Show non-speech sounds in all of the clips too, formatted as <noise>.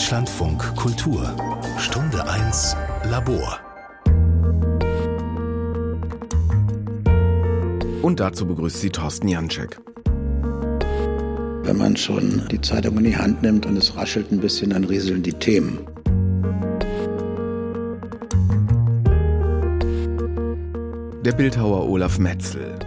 Deutschlandfunk Kultur Stunde 1 Labor Und dazu begrüßt sie Thorsten Janczek. Wenn man schon die Zeitung in die Hand nimmt und es raschelt ein bisschen, dann rieseln die Themen. Der Bildhauer Olaf Metzel.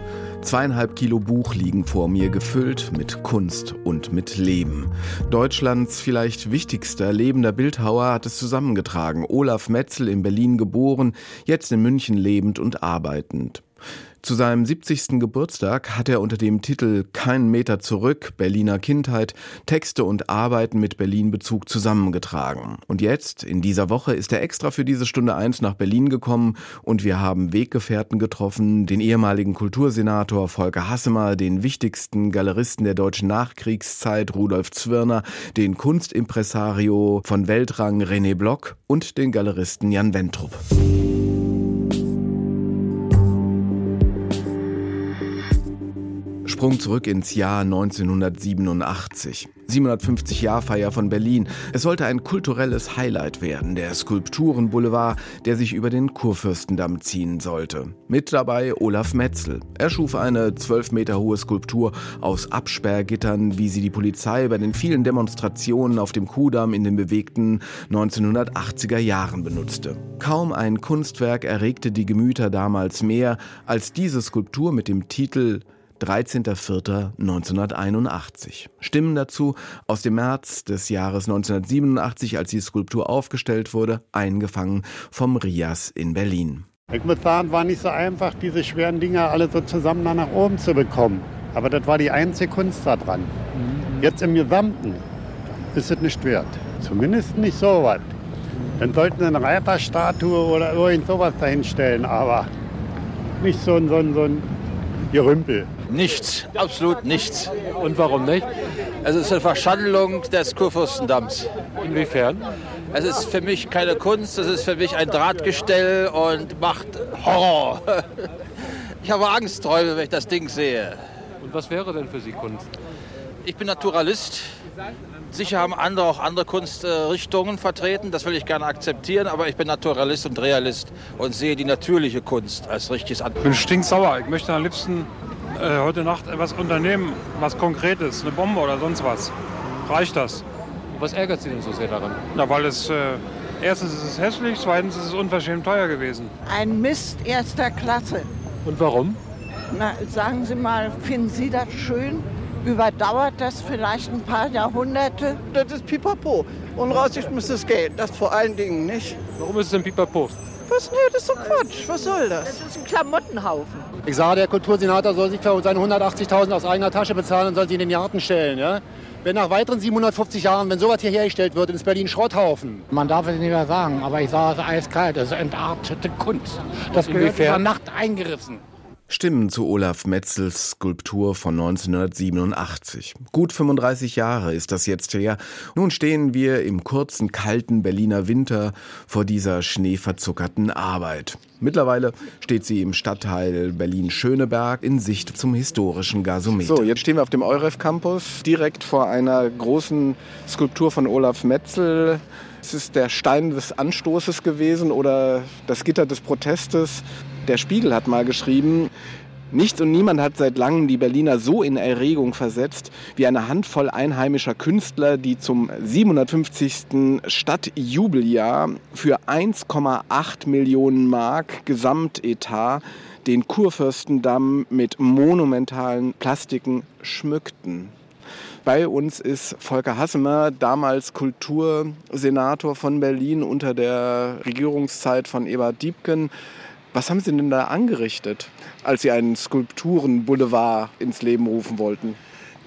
Zweieinhalb Kilo Buch liegen vor mir, gefüllt mit Kunst und mit Leben. Deutschlands vielleicht wichtigster lebender Bildhauer hat es zusammengetragen. Olaf Metzel in Berlin geboren, jetzt in München lebend und arbeitend. Zu seinem 70. Geburtstag hat er unter dem Titel Kein Meter zurück, Berliner Kindheit, Texte und Arbeiten mit Berlin-Bezug zusammengetragen. Und jetzt, in dieser Woche, ist er extra für diese Stunde 1 nach Berlin gekommen und wir haben Weggefährten getroffen, den ehemaligen Kultursenator Volker Hassemer, den wichtigsten Galeristen der deutschen Nachkriegszeit Rudolf Zwirner, den Kunstimpresario von Weltrang René Block und den Galeristen Jan Wentrup. Sprung zurück ins Jahr 1987. 750 Jahr Feier von Berlin. Es sollte ein kulturelles Highlight werden, der Skulpturenboulevard, der sich über den Kurfürstendamm ziehen sollte. Mit dabei Olaf Metzel. Er schuf eine 12 Meter hohe Skulptur aus Absperrgittern, wie sie die Polizei bei den vielen Demonstrationen auf dem Kudamm in den bewegten 1980er Jahren benutzte. Kaum ein Kunstwerk erregte die Gemüter damals mehr als diese Skulptur mit dem Titel 13.04.1981. Stimmen dazu aus dem März des Jahres 1987, als die Skulptur aufgestellt wurde, eingefangen vom Rias in Berlin. Ich muss sagen, war nicht so einfach, diese schweren Dinger alle so zusammen nach oben zu bekommen. Aber das war die einzige Kunst daran. Jetzt im Gesamten ist es nicht wert. Zumindest nicht so was. Dann sollten sie eine Reiterstatue oder irgend sowas dahinstellen, aber nicht so ein, so ein, so ein Gerümpel. Nichts, absolut nichts. Und warum nicht? Es ist eine Verschandelung des Kurfürstendamms. Inwiefern? Es ist für mich keine Kunst, es ist für mich ein Drahtgestell und macht Horror. <laughs> Ich habe Angstträume, wenn ich das Ding sehe. Und was wäre denn für Sie Kunst? Ich bin Naturalist. Sicher haben andere auch andere Kunstrichtungen vertreten, das will ich gerne akzeptieren, aber ich bin Naturalist und Realist und sehe die natürliche Kunst als richtiges an. Ich bin stinksauer. Ich möchte am liebsten äh, heute Nacht etwas unternehmen, was Konkretes, eine Bombe oder sonst was. Reicht das? Und was ärgert Sie denn so sehr daran? Na, weil es äh, erstens ist es hässlich, zweitens ist es unverschämt teuer gewesen. Ein Mist erster Klasse. Und warum? Na, sagen Sie mal, finden Sie das schön? Überdauert das vielleicht ein paar Jahrhunderte? Das ist pipapo. Und rausgeschmissenes das Geld, das vor allen Dingen nicht. Warum ist es denn pipapo? Was? Nee, das ist doch Quatsch. Was soll das? Das ist ein Klamottenhaufen. Ich sage, der Kultursenator soll sich für seine 180.000 aus eigener Tasche bezahlen und soll sie in den Garten stellen. Ja? Wenn nach weiteren 750 Jahren, wenn sowas hier hergestellt wird, ist Berlin Schrotthaufen. Man darf es nicht mehr sagen, aber ich sage es eiskalt, das ist entartete Kunst. Das gehört Inwiefern? über Nacht eingerissen. Stimmen zu Olaf Metzels Skulptur von 1987. Gut 35 Jahre ist das jetzt her. Nun stehen wir im kurzen, kalten Berliner Winter vor dieser schneeverzuckerten Arbeit. Mittlerweile steht sie im Stadtteil Berlin-Schöneberg in Sicht zum historischen Gasometer. So, jetzt stehen wir auf dem Euref Campus, direkt vor einer großen Skulptur von Olaf Metzel. Es ist der Stein des Anstoßes gewesen oder das Gitter des Protestes. Der Spiegel hat mal geschrieben, Nichts und niemand hat seit langem die Berliner so in Erregung versetzt wie eine Handvoll einheimischer Künstler, die zum 750. Stadtjubeljahr für 1,8 Millionen Mark Gesamtetat den Kurfürstendamm mit monumentalen Plastiken schmückten. Bei uns ist Volker Hassemer, damals Kultursenator von Berlin unter der Regierungszeit von Ebert Diebken. Was haben Sie denn da angerichtet, als Sie einen Skulpturenboulevard ins Leben rufen wollten?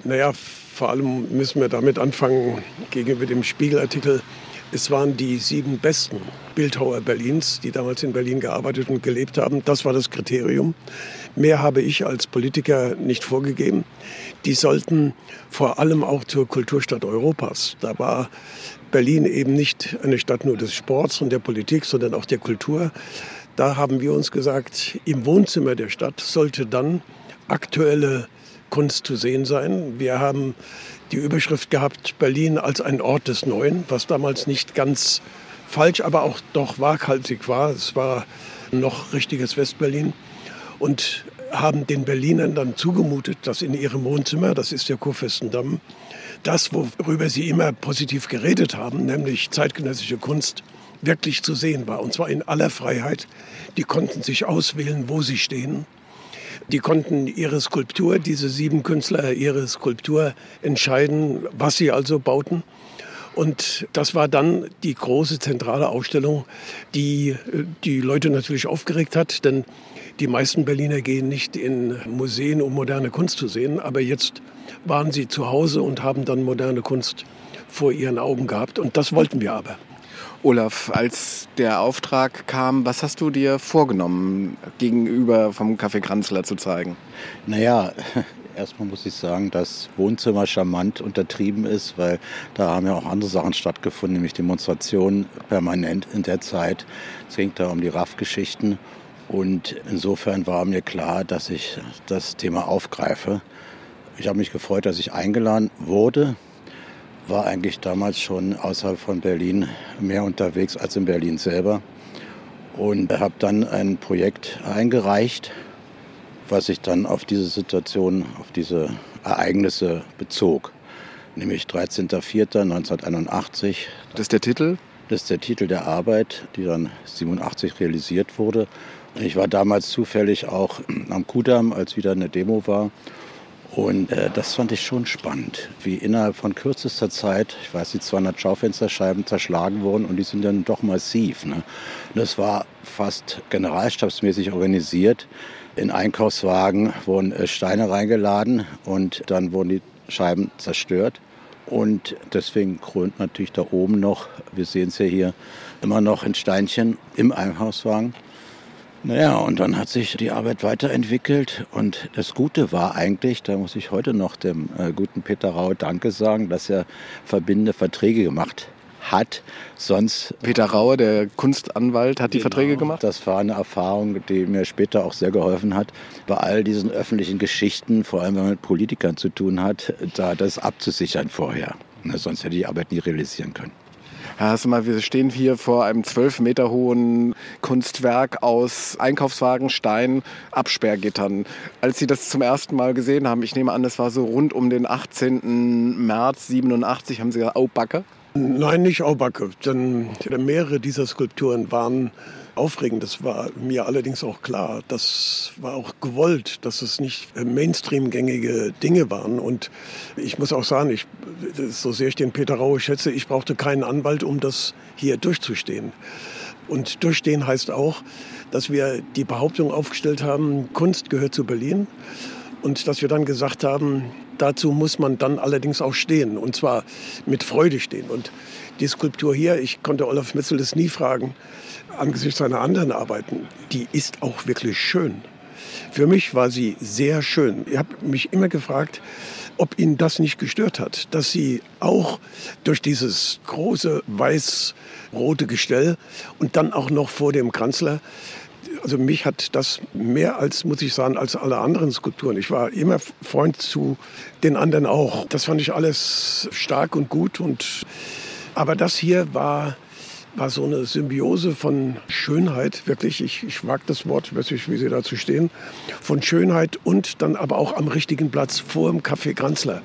Naja, vor allem müssen wir damit anfangen gegenüber dem Spiegelartikel. Es waren die sieben besten Bildhauer Berlins, die damals in Berlin gearbeitet und gelebt haben. Das war das Kriterium. Mehr habe ich als Politiker nicht vorgegeben. Die sollten vor allem auch zur Kulturstadt Europas. Da war Berlin eben nicht eine Stadt nur des Sports und der Politik, sondern auch der Kultur. Da haben wir uns gesagt, im Wohnzimmer der Stadt sollte dann aktuelle Kunst zu sehen sein. Wir haben die Überschrift gehabt, Berlin als ein Ort des Neuen, was damals nicht ganz falsch, aber auch doch waghalsig war. Es war noch richtiges Westberlin. Und haben den Berlinern dann zugemutet, dass in ihrem Wohnzimmer, das ist der Kurfürstendamm, das, worüber sie immer positiv geredet haben, nämlich zeitgenössische Kunst, wirklich zu sehen war. Und zwar in aller Freiheit. Die konnten sich auswählen, wo sie stehen. Die konnten ihre Skulptur, diese sieben Künstler, ihre Skulptur entscheiden, was sie also bauten. Und das war dann die große zentrale Ausstellung, die die Leute natürlich aufgeregt hat, denn die meisten Berliner gehen nicht in Museen, um moderne Kunst zu sehen, aber jetzt waren sie zu Hause und haben dann moderne Kunst vor ihren Augen gehabt. Und das wollten wir aber. Olaf, als der Auftrag kam, was hast du dir vorgenommen, gegenüber vom Café Kranzler zu zeigen? Naja, <laughs> erstmal muss ich sagen, dass Wohnzimmer charmant untertrieben ist, weil da haben ja auch andere Sachen stattgefunden, nämlich Demonstrationen permanent in der Zeit. Es ging da um die RAF-Geschichten. Und insofern war mir klar, dass ich das Thema aufgreife. Ich habe mich gefreut, dass ich eingeladen wurde. War eigentlich damals schon außerhalb von Berlin mehr unterwegs als in Berlin selber. Und habe dann ein Projekt eingereicht, was sich dann auf diese Situation, auf diese Ereignisse bezog. Nämlich 13.04.1981. Das ist der Titel? Das ist der Titel der Arbeit, die dann 87 realisiert wurde. Ich war damals zufällig auch am Kudamm, als wieder eine Demo war und äh, das fand ich schon spannend, wie innerhalb von kürzester Zeit, ich weiß, die 200 Schaufensterscheiben zerschlagen wurden und die sind dann doch massiv. Ne? Das war fast generalstabsmäßig organisiert. In Einkaufswagen wurden äh, Steine reingeladen und dann wurden die Scheiben zerstört. Und deswegen krönt natürlich da oben noch, wir sehen es ja hier, immer noch ein Steinchen im Einkaufswagen. Naja, und dann hat sich die Arbeit weiterentwickelt und das Gute war eigentlich, da muss ich heute noch dem äh, guten Peter Rau Danke sagen, dass er verbindende Verträge gemacht hat. Sonst Peter Raue, der Kunstanwalt, hat genau, die Verträge gemacht? Das war eine Erfahrung, die mir später auch sehr geholfen hat, bei all diesen öffentlichen Geschichten, vor allem wenn man mit Politikern zu tun hat, da das abzusichern vorher. Ne, sonst hätte ich die Arbeit nie realisieren können. Herr Hassemer, wir stehen hier vor einem zwölf Meter hohen Kunstwerk aus Einkaufswagen, Stein, Absperrgittern. Als Sie das zum ersten Mal gesehen haben, ich nehme an, das war so rund um den 18. März 87, haben Sie gesagt, oh Backe? Nein, nicht Aubacke, denn mehrere dieser Skulpturen waren aufregend. Das war mir allerdings auch klar. Das war auch gewollt, dass es nicht Mainstream-gängige Dinge waren. Und ich muss auch sagen, ich, so sehr ich den Peter Raue schätze, ich brauchte keinen Anwalt, um das hier durchzustehen. Und durchstehen heißt auch, dass wir die Behauptung aufgestellt haben, Kunst gehört zu Berlin. Und dass wir dann gesagt haben, dazu muss man dann allerdings auch stehen. Und zwar mit Freude stehen. Und die Skulptur hier, ich konnte Olaf Metzel das nie fragen, angesichts seiner anderen Arbeiten, die ist auch wirklich schön. Für mich war sie sehr schön. Ich habe mich immer gefragt, ob ihn das nicht gestört hat, dass sie auch durch dieses große weiß-rote Gestell und dann auch noch vor dem Kanzler also mich hat das mehr als, muss ich sagen, als alle anderen Skulpturen. Ich war immer Freund zu den anderen auch. Das fand ich alles stark und gut. Und, aber das hier war war so eine Symbiose von Schönheit, wirklich, ich, ich mag das Wort, weiß nicht, wie Sie dazu stehen, von Schönheit und dann aber auch am richtigen Platz vor dem Café Granzler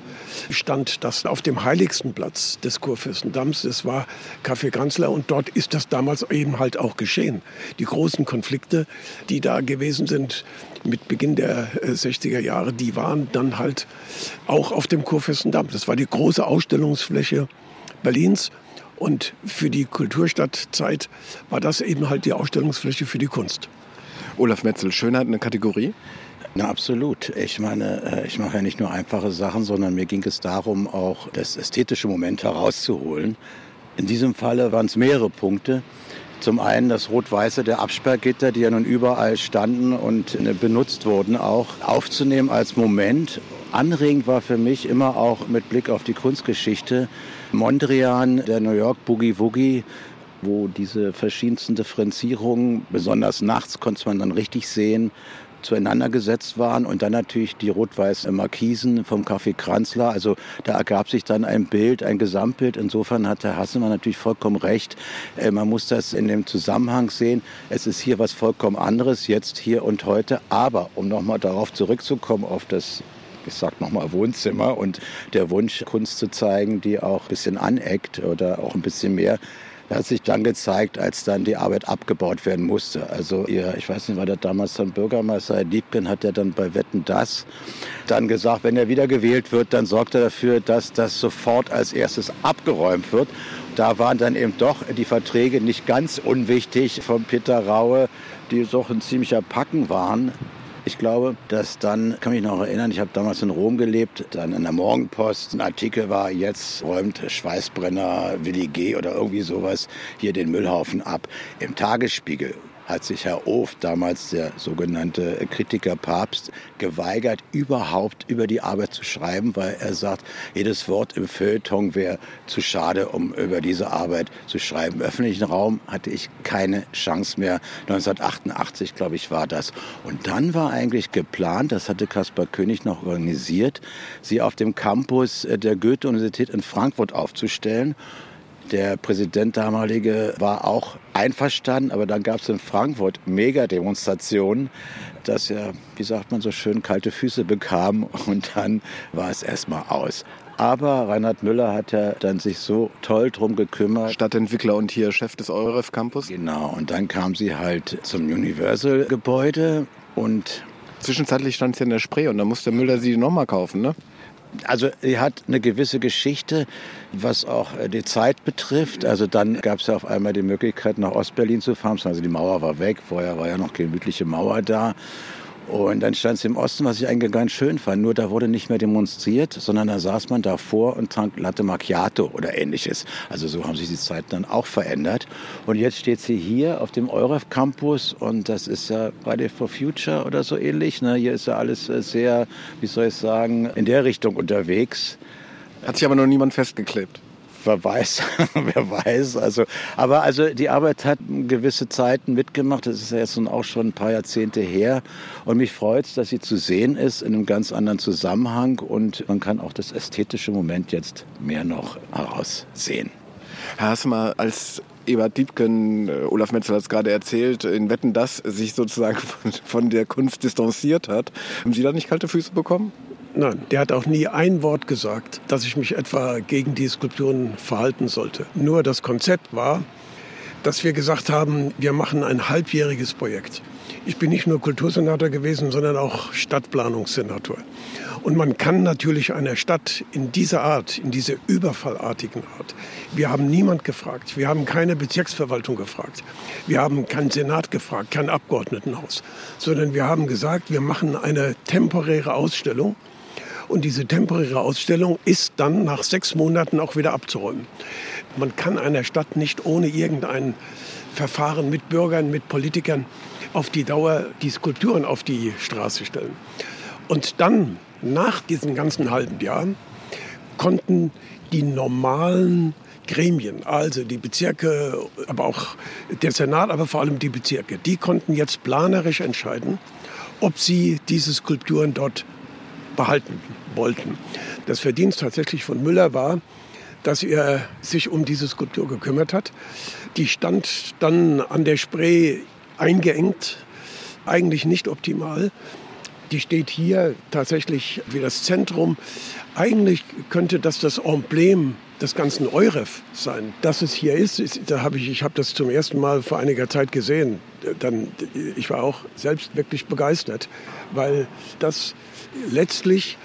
stand das auf dem heiligsten Platz des Kurfürstendamms. Das war Café Granzler und dort ist das damals eben halt auch geschehen. Die großen Konflikte, die da gewesen sind mit Beginn der 60er äh, Jahre, die waren dann halt auch auf dem Kurfürstendamm. Das war die große Ausstellungsfläche Berlins und für die Kulturstadtzeit war das eben halt die Ausstellungsfläche für die Kunst. Olaf Metzel, Schönheit eine Kategorie? Na, absolut. Ich meine, äh, ich mache ja nicht nur einfache Sachen, sondern mir ging es darum, auch das ästhetische Moment herauszuholen. In diesem Falle waren es mehrere Punkte. Zum einen das Rot-Weiße der Absperrgitter, die ja nun überall standen und äh, benutzt wurden, auch aufzunehmen als Moment. Anregend war für mich immer auch mit Blick auf die Kunstgeschichte Mondrian, der New York Boogie Woogie, wo diese verschiedensten Differenzierungen, besonders nachts konnte man dann richtig sehen, zueinander gesetzt waren und dann natürlich die rot-weiß Markisen vom Café Kranzler. Also da ergab sich dann ein Bild, ein Gesamtbild. Insofern hat Herr Hasselmann natürlich vollkommen recht. Äh, man muss das in dem Zusammenhang sehen. Es ist hier was vollkommen anderes, jetzt, hier und heute. Aber um nochmal darauf zurückzukommen, auf das ich sag nochmal Wohnzimmer und der Wunsch, Kunst zu zeigen, die auch ein bisschen aneckt oder auch ein bisschen mehr. Hat sich dann gezeigt, als dann die Arbeit abgebaut werden musste. Also ihr, ich weiß nicht, war der damals dann Bürgermeister, Herr Liebken, hat ja dann bei Wetten das dann gesagt, wenn er wieder gewählt wird, dann sorgt er dafür, dass das sofort als erstes abgeräumt wird. Da waren dann eben doch die Verträge nicht ganz unwichtig von Peter Raue, die doch ein ziemlicher Packen waren. Ich glaube, dass dann, kann mich noch erinnern, ich habe damals in Rom gelebt, dann in der Morgenpost ein Artikel war, jetzt räumt Schweißbrenner Willi G. oder irgendwie sowas hier den Müllhaufen ab. Im Tagesspiegel hat sich Herr Of, damals der sogenannte Kritiker Papst, geweigert, überhaupt über die Arbeit zu schreiben, weil er sagt, jedes Wort im Feuilleton wäre zu schade, um über diese Arbeit zu schreiben. Im öffentlichen Raum hatte ich keine Chance mehr. 1988, glaube ich, war das. Und dann war eigentlich geplant, das hatte Kaspar König noch organisiert, sie auf dem Campus der Goethe-Universität in Frankfurt aufzustellen. Der Präsident damalige war auch einverstanden, aber dann gab es in Frankfurt Mega-Demonstrationen, dass er, wie sagt man so schön, kalte Füße bekam und dann war es erstmal aus. Aber Reinhard Müller hat ja dann sich so toll drum gekümmert. Stadtentwickler und hier Chef des Euref Campus. Genau, und dann kam sie halt zum Universal-Gebäude und Zwischenzeitlich stand sie in der Spree und dann musste Müller sie nochmal kaufen, ne? Also sie hat eine gewisse Geschichte, was auch äh, die Zeit betrifft. Also dann gab es ja auf einmal die Möglichkeit, nach Ostberlin zu fahren. Also die Mauer war weg, vorher war ja noch gemütliche Mauer da. Und dann stand sie im Osten, was ich eigentlich ganz schön fand. Nur da wurde nicht mehr demonstriert, sondern da saß man davor und trank Latte Macchiato oder ähnliches. Also so haben sich die Zeiten dann auch verändert. Und jetzt steht sie hier auf dem Euref Campus und das ist ja Friday for Future oder so ähnlich. Ne? Hier ist ja alles äh, sehr, wie soll ich sagen, in der Richtung unterwegs. Hat sich aber noch niemand festgeklebt wer weiß, <laughs> wer weiß. Also, aber also die Arbeit hat gewisse Zeiten mitgemacht. Das ist ja jetzt nun auch schon ein paar Jahrzehnte her. Und mich freut es, dass sie zu sehen ist in einem ganz anderen Zusammenhang. Und man kann auch das ästhetische Moment jetzt mehr noch heraussehen. Herr Hassemer, als Ebert Diebken, äh, Olaf Metzel hat es gerade erzählt, in Wetten, dass sich sozusagen <laughs> von, von der Kunst distanziert hat. Haben Sie da nicht kalte Füße bekommen? Nein, der hat auch nie ein Wort gesagt, dass ich mich etwa gegen die Skulpturen verhalten sollte. Nur das Konzept war, dass wir gesagt haben, wir machen ein halbjähriges Projekt. Ich bin nicht nur Kultursenator gewesen, sondern auch Stadtplanungssenator. Und man kann natürlich einer Stadt in dieser Art, in dieser überfallartigen Art, wir haben niemand gefragt, wir haben keine Bezirksverwaltung gefragt, wir haben keinen Senat gefragt, kein Abgeordnetenhaus, sondern wir haben gesagt, wir machen eine temporäre Ausstellung und diese temporäre Ausstellung ist dann nach sechs Monaten auch wieder abzuräumen. Man kann einer Stadt nicht ohne irgendein Verfahren mit Bürgern, mit Politikern auf die Dauer die Skulpturen auf die Straße stellen. Und dann, nach diesen ganzen halben Jahren, konnten die normalen Gremien, also die Bezirke, aber auch der Senat, aber vor allem die Bezirke, die konnten jetzt planerisch entscheiden, ob sie diese Skulpturen dort behalten wollten. Das Verdienst tatsächlich von Müller war, dass er sich um diese Skulptur gekümmert hat. Die stand dann an der Spree eingeengt, eigentlich nicht optimal. Die steht hier tatsächlich wie das Zentrum. Eigentlich könnte das das Emblem des ganzen Euref sein. Dass es hier ist, ist da habe ich, ich habe das zum ersten Mal vor einiger Zeit gesehen. Dann, ich war auch selbst wirklich begeistert, weil das letztlich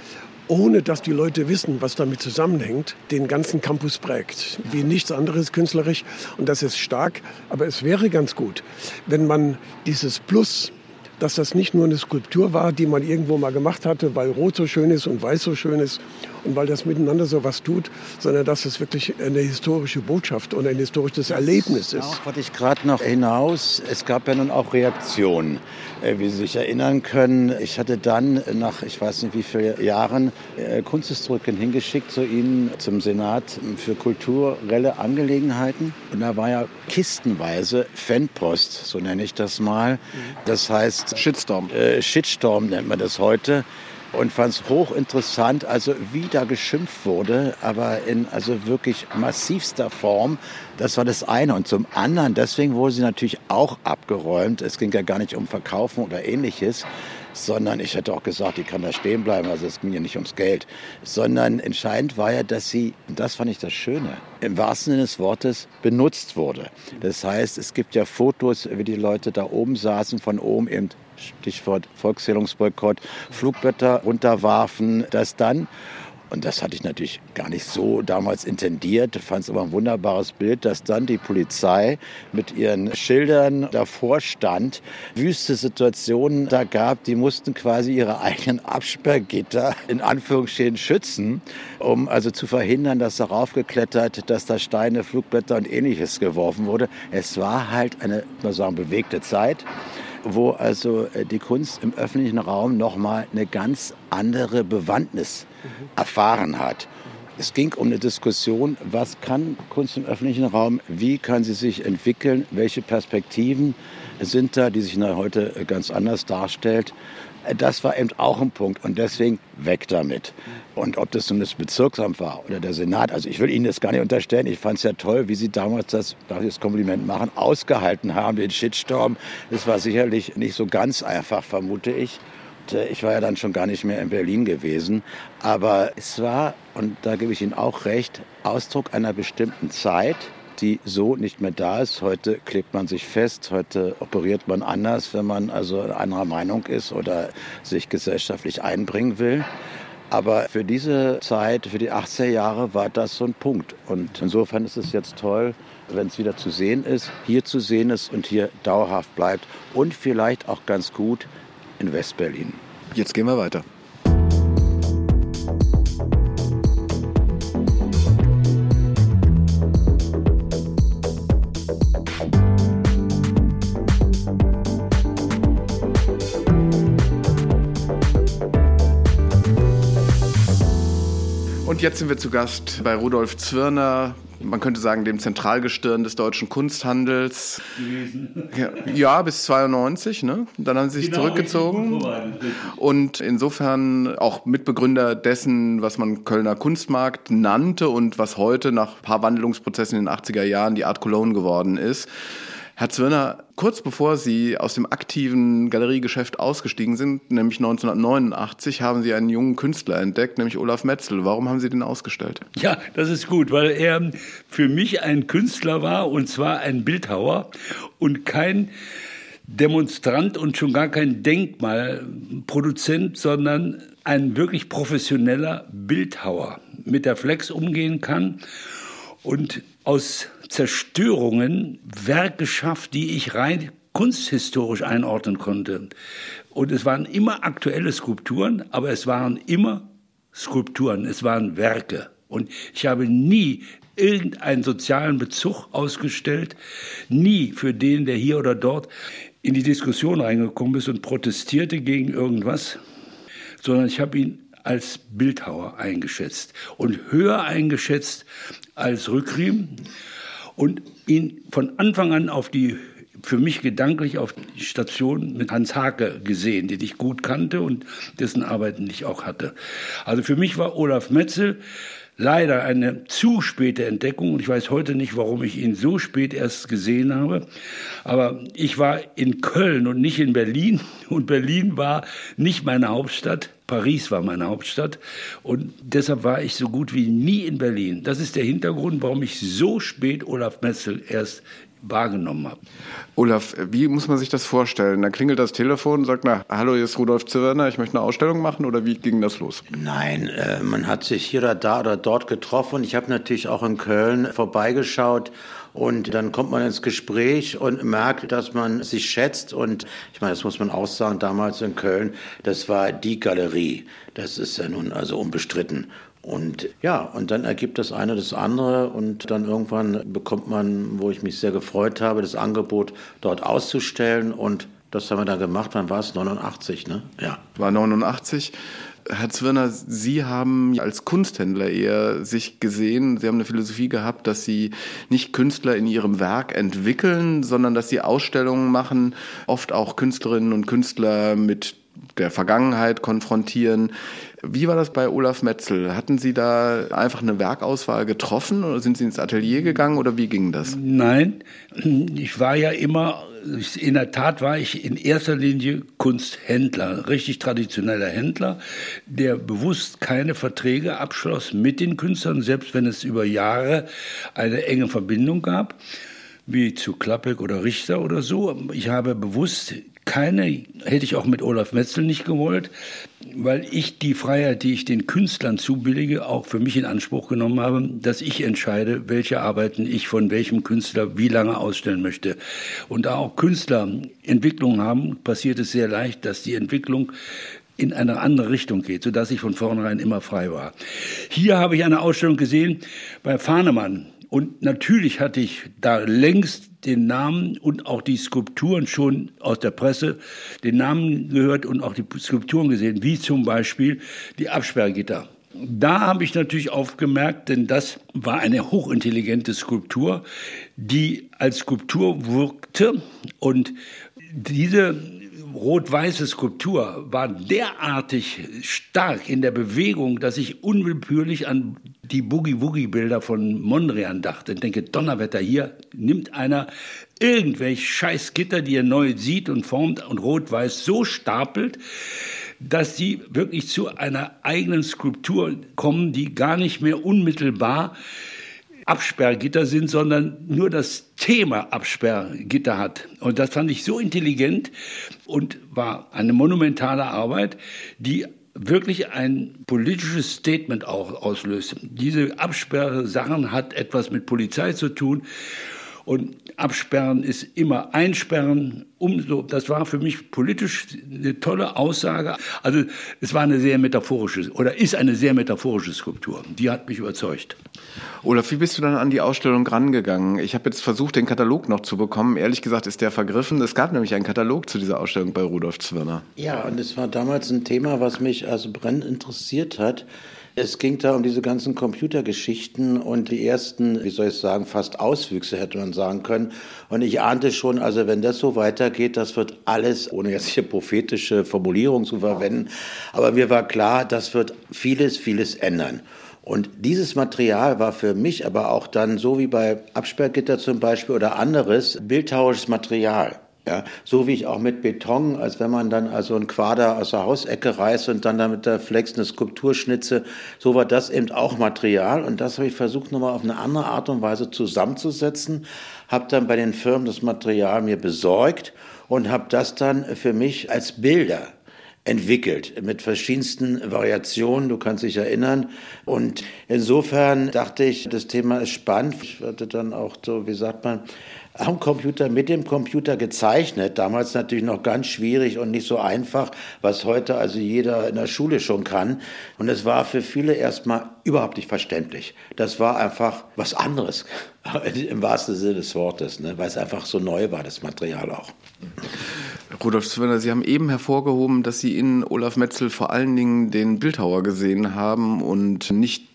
ohne dass die Leute wissen, was damit zusammenhängt, den ganzen Campus prägt. Wie nichts anderes künstlerisch. Und das ist stark. Aber es wäre ganz gut, wenn man dieses Plus dass das nicht nur eine Skulptur war, die man irgendwo mal gemacht hatte, weil Rot so schön ist und Weiß so schön ist und weil das miteinander so was tut, sondern dass es wirklich eine historische Botschaft und ein historisches Erlebnis ist. Auch wollte ich gerade noch hinaus. Es gab ja nun auch Reaktionen, äh, wie Sie sich erinnern können. Ich hatte dann nach, ich weiß nicht wie vielen Jahren, äh, Kunsthistorikerin hingeschickt zu Ihnen zum Senat für kulturelle Angelegenheiten. Und da war ja kistenweise Fanpost, so nenne ich das mal. Das heißt, heißt Shitstorm. Äh, Shitstorm nennt man das heute und fand es hochinteressant, also wie da geschimpft wurde, aber in also wirklich massivster Form. Das war das eine. Und zum anderen, deswegen wurde sie natürlich auch abgeräumt. Es ging ja gar nicht um Verkaufen oder ähnliches, sondern ich hätte auch gesagt, die kann da stehen bleiben. Also es ging ja nicht ums Geld, sondern entscheidend war ja, dass sie, und das fand ich das Schöne, im wahrsten Sinne des Wortes benutzt wurde. Das heißt, es gibt ja Fotos, wie die Leute da oben saßen, von oben eben Stichwort Volkszählungsboykott, Flugblätter runterwarfen, das dann und das hatte ich natürlich gar nicht so damals intendiert, fand es aber ein wunderbares Bild, dass dann die Polizei mit ihren Schildern davor stand, wüste Situationen da gab, die mussten quasi ihre eigenen Absperrgitter in Anführungsstrichen schützen, um also zu verhindern, dass darauf geklettert, dass da Steine, Flugblätter und ähnliches geworfen wurde. Es war halt eine, mal sagen, bewegte Zeit wo also äh, die Kunst im öffentlichen Raum nochmal eine ganz andere Bewandtnis erfahren hat. Es ging um eine Diskussion, was kann Kunst im öffentlichen Raum, wie kann sie sich entwickeln, welche Perspektiven sind da, die sich heute ganz anders darstellt. Das war eben auch ein Punkt und deswegen weg damit. Und ob das nun das Bezirksamt war oder der Senat, also ich will Ihnen das gar nicht unterstellen. Ich fand es ja toll, wie Sie damals das, darf ich das Kompliment machen, ausgehalten haben, den Shitstorm. Das war sicherlich nicht so ganz einfach, vermute ich. Ich war ja dann schon gar nicht mehr in Berlin gewesen. Aber es war, und da gebe ich Ihnen auch recht, Ausdruck einer bestimmten Zeit, die so nicht mehr da ist. Heute klebt man sich fest, heute operiert man anders, wenn man also anderer Meinung ist oder sich gesellschaftlich einbringen will. Aber für diese Zeit, für die 80er Jahre, war das so ein Punkt. Und insofern ist es jetzt toll, wenn es wieder zu sehen ist, hier zu sehen ist und hier dauerhaft bleibt. Und vielleicht auch ganz gut in Westberlin. Jetzt gehen wir weiter. Und jetzt sind wir zu Gast bei Rudolf Zwirner, man könnte sagen, dem Zentralgestirn des deutschen Kunsthandels. Gewesen. Ja, bis 92, ne? Dann haben sie sich genau, zurückgezogen. Und insofern auch Mitbegründer dessen, was man Kölner Kunstmarkt nannte und was heute nach ein paar Wandlungsprozessen in den 80er Jahren die Art Cologne geworden ist. Herr Zwirner, kurz bevor Sie aus dem aktiven Galeriegeschäft ausgestiegen sind, nämlich 1989, haben Sie einen jungen Künstler entdeckt, nämlich Olaf Metzel. Warum haben Sie den ausgestellt? Ja, das ist gut, weil er für mich ein Künstler war und zwar ein Bildhauer und kein Demonstrant und schon gar kein Denkmalproduzent, sondern ein wirklich professioneller Bildhauer, mit der Flex umgehen kann und aus Zerstörungen Werke schafft, die ich rein kunsthistorisch einordnen konnte. Und es waren immer aktuelle Skulpturen, aber es waren immer Skulpturen, es waren Werke. Und ich habe nie irgendeinen sozialen Bezug ausgestellt, nie für den, der hier oder dort in die Diskussion reingekommen ist und protestierte gegen irgendwas, sondern ich habe ihn als Bildhauer eingeschätzt und höher eingeschätzt als Rückriem und ihn von Anfang an auf die für mich gedanklich auf die Station mit Hans Hake gesehen, den ich gut kannte und dessen Arbeiten ich auch hatte. Also für mich war Olaf Metzel leider eine zu späte Entdeckung und ich weiß heute nicht, warum ich ihn so spät erst gesehen habe. Aber ich war in Köln und nicht in Berlin <laughs> und Berlin war nicht meine Hauptstadt. Paris war meine Hauptstadt und deshalb war ich so gut wie nie in Berlin. Das ist der Hintergrund, warum ich so spät Olaf Metzel erst wahrgenommen habe. Olaf, wie muss man sich das vorstellen? Da klingelt das Telefon und sagt, na, hallo, hier ist Rudolf Zwirner, ich möchte eine Ausstellung machen oder wie ging das los? Nein, äh, man hat sich hier oder da oder dort getroffen. Ich habe natürlich auch in Köln vorbeigeschaut und dann kommt man ins Gespräch und merkt, dass man sich schätzt. Und ich meine, das muss man auch sagen, damals in Köln, das war die Galerie. Das ist ja nun also unbestritten. Und ja, und dann ergibt das eine das andere und dann irgendwann bekommt man, wo ich mich sehr gefreut habe, das Angebot dort auszustellen und Das haben wir dann gemacht, wann war es? 89, ne? Ja. War 89. Herr Zwirner, Sie haben als Kunsthändler eher sich gesehen, Sie haben eine Philosophie gehabt, dass Sie nicht Künstler in ihrem Werk entwickeln, sondern dass Sie Ausstellungen machen, oft auch Künstlerinnen und Künstler mit der Vergangenheit konfrontieren. Wie war das bei Olaf Metzel? Hatten Sie da einfach eine Werkauswahl getroffen oder sind Sie ins Atelier gegangen oder wie ging das? Nein, ich war ja immer, in der Tat war ich in erster Linie Kunsthändler, richtig traditioneller Händler, der bewusst keine Verträge abschloss mit den Künstlern, selbst wenn es über Jahre eine enge Verbindung gab wie zu Klappek oder Richter oder so. Ich habe bewusst keine, hätte ich auch mit Olaf Metzel nicht gewollt, weil ich die Freiheit, die ich den Künstlern zubillige, auch für mich in Anspruch genommen habe, dass ich entscheide, welche Arbeiten ich von welchem Künstler wie lange ausstellen möchte. Und da auch Künstler Entwicklungen haben, passiert es sehr leicht, dass die Entwicklung in eine andere Richtung geht, sodass ich von vornherein immer frei war. Hier habe ich eine Ausstellung gesehen bei Fahnemann und natürlich hatte ich da längst den Namen und auch die Skulpturen schon aus der Presse, den Namen gehört und auch die Skulpturen gesehen, wie zum Beispiel die Absperrgitter. Da habe ich natürlich aufgemerkt, denn das war eine hochintelligente Skulptur, die als Skulptur wirkte und diese rot-weiße Skulptur war derartig stark in der Bewegung, dass ich unwillkürlich an die Boogie-Woogie-Bilder von Mondrian dachte. Ich denke, Donnerwetter, hier nimmt einer irgendwelche Scheißgitter, die er neu sieht und formt und rot-weiß so stapelt, dass sie wirklich zu einer eigenen Skulptur kommen, die gar nicht mehr unmittelbar Absperrgitter sind, sondern nur das Thema Absperrgitter hat. Und das fand ich so intelligent und war eine monumentale Arbeit, die wirklich ein politisches Statement auch auslöst. Diese Absperrsachen hat etwas mit Polizei zu tun. Und absperren ist immer einsperren. Umso, das war für mich politisch eine tolle Aussage. Also es war eine sehr metaphorische oder ist eine sehr metaphorische Skulptur. Die hat mich überzeugt. Olaf, wie bist du dann an die Ausstellung rangegangen? Ich habe jetzt versucht, den Katalog noch zu bekommen. Ehrlich gesagt ist der vergriffen. Es gab nämlich einen Katalog zu dieser Ausstellung bei Rudolf Zwirner. Ja, und es war damals ein Thema, was mich also brennend interessiert hat. Es ging da um diese ganzen Computergeschichten und die ersten, wie soll ich sagen, fast Auswüchse hätte man sagen können. Und ich ahnte schon, also wenn das so weitergeht, das wird alles, ohne jetzt hier prophetische Formulierungen zu verwenden, aber mir war klar, das wird vieles, vieles ändern. Und dieses Material war für mich aber auch dann, so wie bei Absperrgitter zum Beispiel oder anderes, bildhauerisches Material. Ja, so wie ich auch mit Beton, als wenn man dann also ein Quader aus der Hausecke reißt und dann damit der Flex eine Skulptur schnitze, so war das eben auch Material. Und das habe ich versucht, nochmal auf eine andere Art und Weise zusammenzusetzen, habe dann bei den Firmen das Material mir besorgt und habe das dann für mich als Bilder entwickelt mit verschiedensten Variationen. Du kannst dich erinnern. Und insofern dachte ich, das Thema ist spannend. Ich hatte dann auch so, wie sagt man, am Computer, mit dem Computer gezeichnet. Damals natürlich noch ganz schwierig und nicht so einfach, was heute also jeder in der Schule schon kann. Und es war für viele erstmal überhaupt nicht verständlich. Das war einfach was anderes, <laughs> im wahrsten Sinne des Wortes, ne? weil es einfach so neu war, das Material auch. Rudolf Zwirner, Sie haben eben hervorgehoben, dass Sie in Olaf Metzel vor allen Dingen den Bildhauer gesehen haben und nicht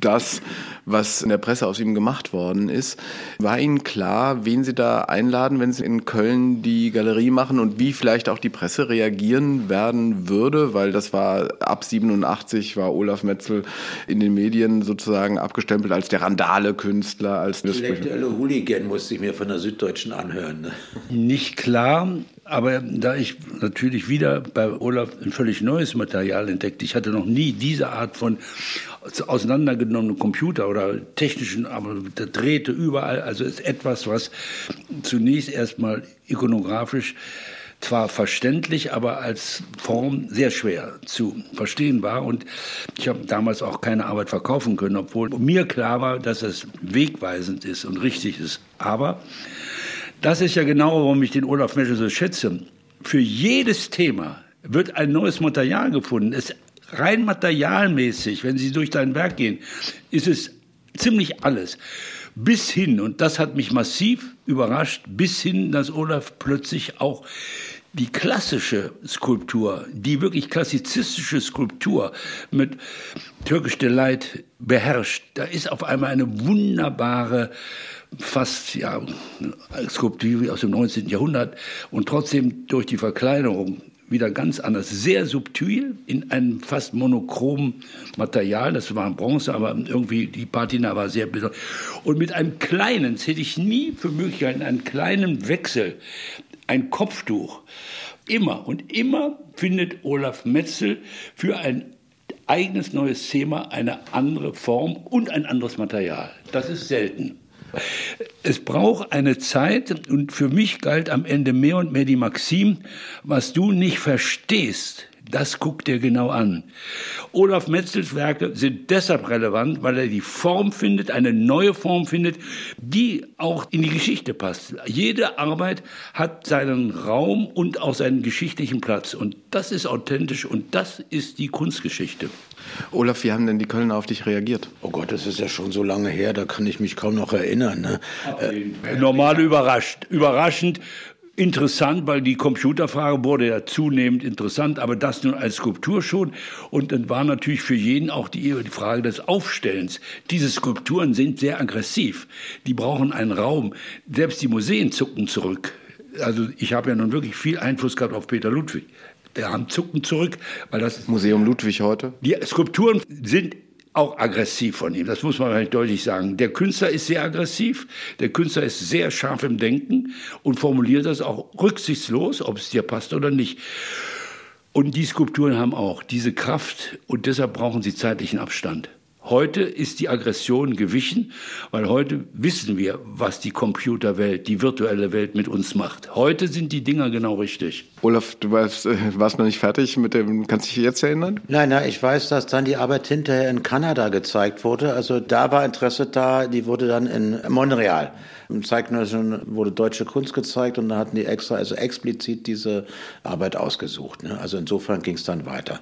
das, was in der Presse aus ihm gemacht worden ist. War Ihnen klar, wen Sie da einladen, wenn Sie in Köln die Galerie machen und wie vielleicht auch die Presse reagieren werden würde? Weil das war ab 87 war Olaf Metzel in den Medien sozusagen abgestempelt als der Randale-Künstler, als intellektuelle Hooligan musste ich mir von der Süddeutschen anhören. Ne? Nicht klar, aber da ich natürlich wieder bei Olaf ein völlig neues Material entdeckt, ich hatte noch nie diese Art von auseinandergenommenen Computer oder technischen, aber der drehte überall. Also ist etwas, was zunächst erstmal ikonografisch zwar verständlich, aber als Form sehr schwer zu verstehen war. Und ich habe damals auch keine Arbeit verkaufen können, obwohl mir klar war, dass es wegweisend ist und richtig ist. Aber das ist ja genau, warum ich den Olaf Mescher so schätze. Für jedes Thema wird ein neues Material gefunden. Es rein materialmäßig, wenn Sie durch dein Werk gehen, ist es ziemlich alles. Bis hin, und das hat mich massiv überrascht, bis hin, dass Olaf plötzlich auch die klassische Skulptur, die wirklich klassizistische Skulptur mit Türkisch Delight beherrscht, da ist auf einmal eine wunderbare fast ja, Skulptur aus dem 19. Jahrhundert und trotzdem durch die Verkleinerung wieder ganz anders. Sehr subtil in einem fast monochromen Material. Das war Bronze, aber irgendwie die Patina war sehr besonders. Und mit einem kleinen, das hätte ich nie für möglich gehalten, einen kleinen Wechsel, ein Kopftuch. Immer und immer findet Olaf Metzel für ein eigenes neues Thema eine andere Form und ein anderes Material. Das ist selten. Es braucht eine Zeit und für mich galt am Ende mehr und mehr die Maxim, was du nicht verstehst, das guckt er genau an. Olaf Metzels Werke sind deshalb relevant, weil er die Form findet, eine neue Form findet, die auch in die Geschichte passt. Jede Arbeit hat seinen Raum und auch seinen geschichtlichen Platz. Und das ist authentisch und das ist die Kunstgeschichte. Olaf, wie haben denn die Kölner auf dich reagiert? Oh Gott, das ist ja schon so lange her, da kann ich mich kaum noch erinnern. Ne? Äh, Normal überrascht. Überraschend interessant, weil die Computerfrage wurde ja zunehmend interessant, aber das nun als Skulptur schon. Und dann war natürlich für jeden auch die, die Frage des Aufstellens. Diese Skulpturen sind sehr aggressiv. Die brauchen einen Raum. Selbst die Museen zucken zurück. Also ich habe ja nun wirklich viel Einfluss gehabt auf Peter Ludwig. Der haben zucken zurück, weil das Museum Ludwig heute. Die Skulpturen sind auch aggressiv von ihm. Das muss man halt deutlich sagen. Der Künstler ist sehr aggressiv, der Künstler ist sehr scharf im Denken und formuliert das auch rücksichtslos, ob es dir passt oder nicht. Und die Skulpturen haben auch diese Kraft und deshalb brauchen sie zeitlichen Abstand. Heute ist die Aggression gewichen, weil heute wissen wir, was die Computerwelt, die virtuelle Welt mit uns macht. Heute sind die Dinger genau richtig. Olaf, du warst, äh, warst noch nicht fertig mit dem, kannst du dich jetzt erinnern? Nein, nein, ich weiß, dass dann die Arbeit hinterher in Kanada gezeigt wurde. Also da war Interesse da, die wurde dann in Montreal im Zeitgenössischen wurde deutsche Kunst gezeigt und da hatten die extra, also explizit diese Arbeit ausgesucht. Ne? Also insofern ging es dann weiter.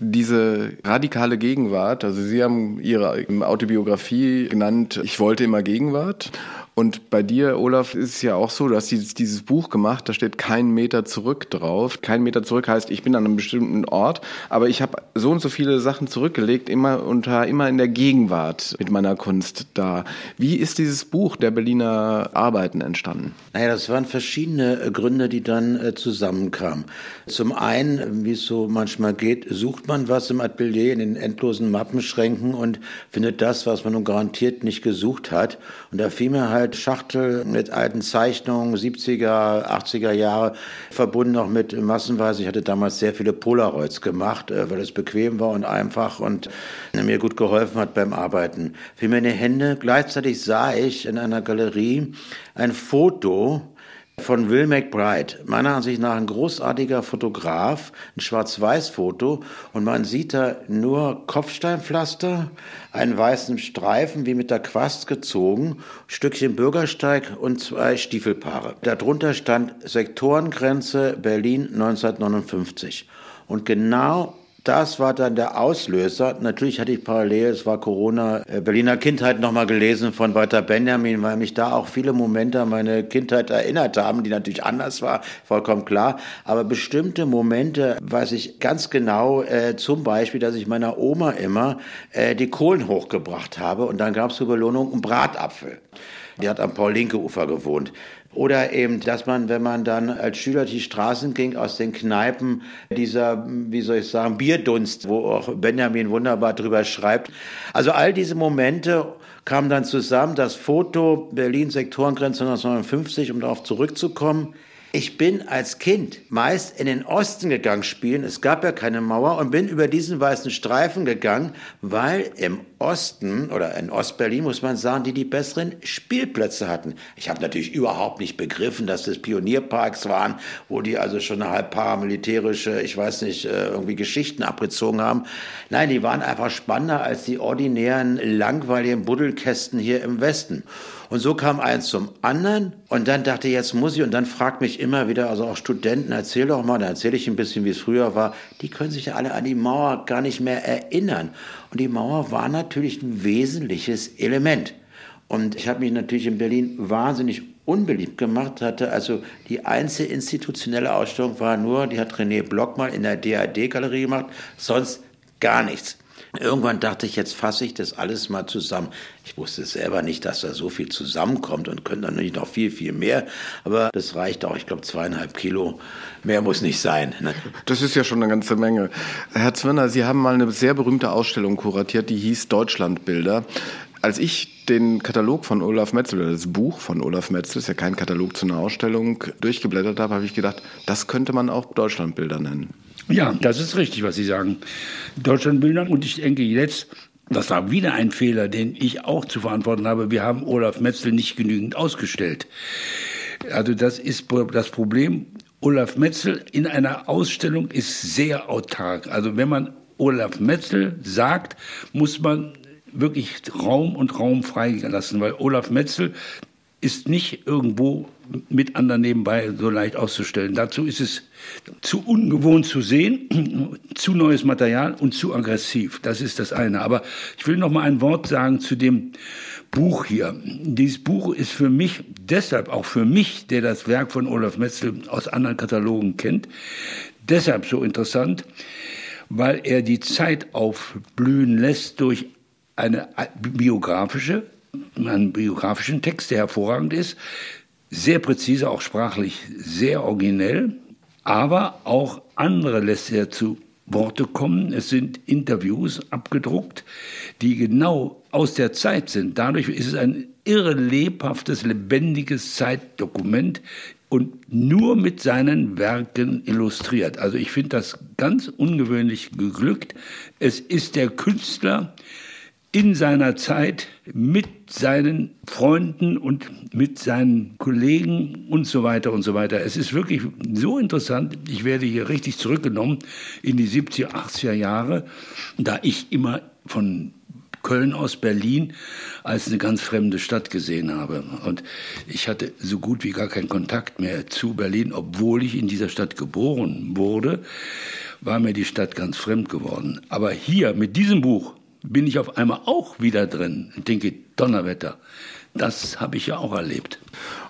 Diese radikale Gegenwart, also Sie haben Ihre Autobiografie genannt, ich wollte immer Gegenwart. Und bei dir, Olaf, ist es ja auch so, du hast dieses, dieses Buch gemacht, da steht kein Meter zurück drauf. Kein Meter zurück heißt, ich bin an einem bestimmten Ort, aber ich habe so und so viele Sachen zurückgelegt, immer unter, immer in der Gegenwart mit meiner Kunst da. Wie ist dieses Buch der Berliner Arbeiten entstanden? Naja, das waren verschiedene äh, Gründe, die dann äh, zusammenkamen. Zum einen, wie es so manchmal geht, sucht man was im Atelier in den endlosen Mappenschränken und findet das, was man nun garantiert nicht gesucht hat. Und da fiel mir halt Schachtel mit alten Zeichnungen, 70er, 80er Jahre, verbunden noch mit massenweise. Ich hatte damals sehr viele Polaroids gemacht, äh, weil es bequem war und einfach und mir gut geholfen hat beim Arbeiten. Für meine Hände. Gleichzeitig sah ich in einer Galerie ein Foto von Will McBride. Meiner Ansicht nach ein großartiger Fotograf, ein Schwarz-Weiß-Foto und man sieht da nur Kopfsteinpflaster, einen weißen Streifen wie mit der Quast gezogen, Stückchen Bürgersteig und zwei Stiefelpaare. Darunter stand Sektorengrenze Berlin 1959. Und genau das war dann der Auslöser. Natürlich hatte ich parallel, es war Corona, äh, Berliner Kindheit nochmal gelesen von Walter Benjamin, weil mich da auch viele Momente an meine Kindheit erinnert haben, die natürlich anders war, vollkommen klar. Aber bestimmte Momente weiß ich ganz genau, äh, zum Beispiel, dass ich meiner Oma immer äh, die Kohlen hochgebracht habe und dann gab es zur Belohnung einen Bratapfel. Die hat am Paul-Linke-Ufer gewohnt. Oder eben, dass man, wenn man dann als Schüler die Straßen ging, aus den Kneipen, dieser, wie soll ich sagen, Bierdunst, wo auch Benjamin wunderbar drüber schreibt. Also all diese Momente kamen dann zusammen. Das Foto Berlin Sektorengrenze 1959, um darauf zurückzukommen. Ich bin als Kind meist in den Osten gegangen spielen. Es gab ja keine Mauer und bin über diesen weißen Streifen gegangen, weil im Osten oder in Ostberlin muss man sagen, die die besseren Spielplätze hatten. Ich habe natürlich überhaupt nicht begriffen, dass das Pionierparks waren, wo die also schon eine halb paramilitärische, ich weiß nicht, äh, irgendwie Geschichten abgezogen haben. Nein, die waren einfach spannender als die ordinären langweiligen Buddelkästen hier im Westen. Und so kam eins zum anderen. Und dann dachte ich, jetzt muss ich, und dann fragt mich immer wieder, also auch Studenten, erzähl doch mal, dann erzähle ich ein bisschen, wie es früher war. Die können sich ja alle an die Mauer gar nicht mehr erinnern. Und die Mauer war natürlich ein wesentliches Element. Und ich habe mich natürlich in Berlin wahnsinnig unbeliebt gemacht, hatte also die einzige institutionelle Ausstellung war nur, die hat René Block mal in der DAD-Galerie gemacht, sonst gar nichts. Irgendwann dachte ich, jetzt fasse ich das alles mal zusammen. Ich wusste selber nicht, dass da so viel zusammenkommt und könnte dann nicht noch viel, viel mehr. Aber das reicht auch, ich glaube, zweieinhalb Kilo. Mehr muss nicht sein. Ne? Das ist ja schon eine ganze Menge. Herr Zwinner, Sie haben mal eine sehr berühmte Ausstellung kuratiert, die hieß Deutschlandbilder. Als ich den Katalog von Olaf Metzel oder das Buch von Olaf Metzel, ist ja kein Katalog zu einer Ausstellung, durchgeblättert habe, habe ich gedacht, das könnte man auch Deutschlandbilder nennen. Ja, das ist richtig, was Sie sagen. Deutschlandbilder. Und ich denke jetzt, das war wieder ein Fehler, den ich auch zu verantworten habe. Wir haben Olaf Metzel nicht genügend ausgestellt. Also das ist das Problem. Olaf Metzel in einer Ausstellung ist sehr autark. Also wenn man Olaf Metzel sagt, muss man wirklich Raum und Raum freigelassen, weil Olaf Metzel ist nicht irgendwo mit anderen nebenbei so leicht auszustellen. Dazu ist es zu ungewohnt zu sehen, <clears throat> zu neues Material und zu aggressiv. Das ist das eine. Aber ich will noch mal ein Wort sagen zu dem Buch hier. Dieses Buch ist für mich, deshalb auch für mich, der das Werk von Olaf Metzel aus anderen Katalogen kennt, deshalb so interessant, weil er die Zeit aufblühen lässt durch eine biografische, einen biografischen Text, der hervorragend ist, sehr präzise, auch sprachlich sehr originell, aber auch andere lässt er zu Worte kommen. Es sind Interviews abgedruckt, die genau aus der Zeit sind. Dadurch ist es ein irre lebhaftes, lebendiges Zeitdokument und nur mit seinen Werken illustriert. Also ich finde das ganz ungewöhnlich geglückt. Es ist der Künstler, in seiner Zeit mit seinen Freunden und mit seinen Kollegen und so weiter und so weiter. Es ist wirklich so interessant. Ich werde hier richtig zurückgenommen in die 70er, 80er Jahre, da ich immer von Köln aus Berlin als eine ganz fremde Stadt gesehen habe. Und ich hatte so gut wie gar keinen Kontakt mehr zu Berlin, obwohl ich in dieser Stadt geboren wurde, war mir die Stadt ganz fremd geworden. Aber hier mit diesem Buch bin ich auf einmal auch wieder drin und denke, Donnerwetter, das habe ich ja auch erlebt.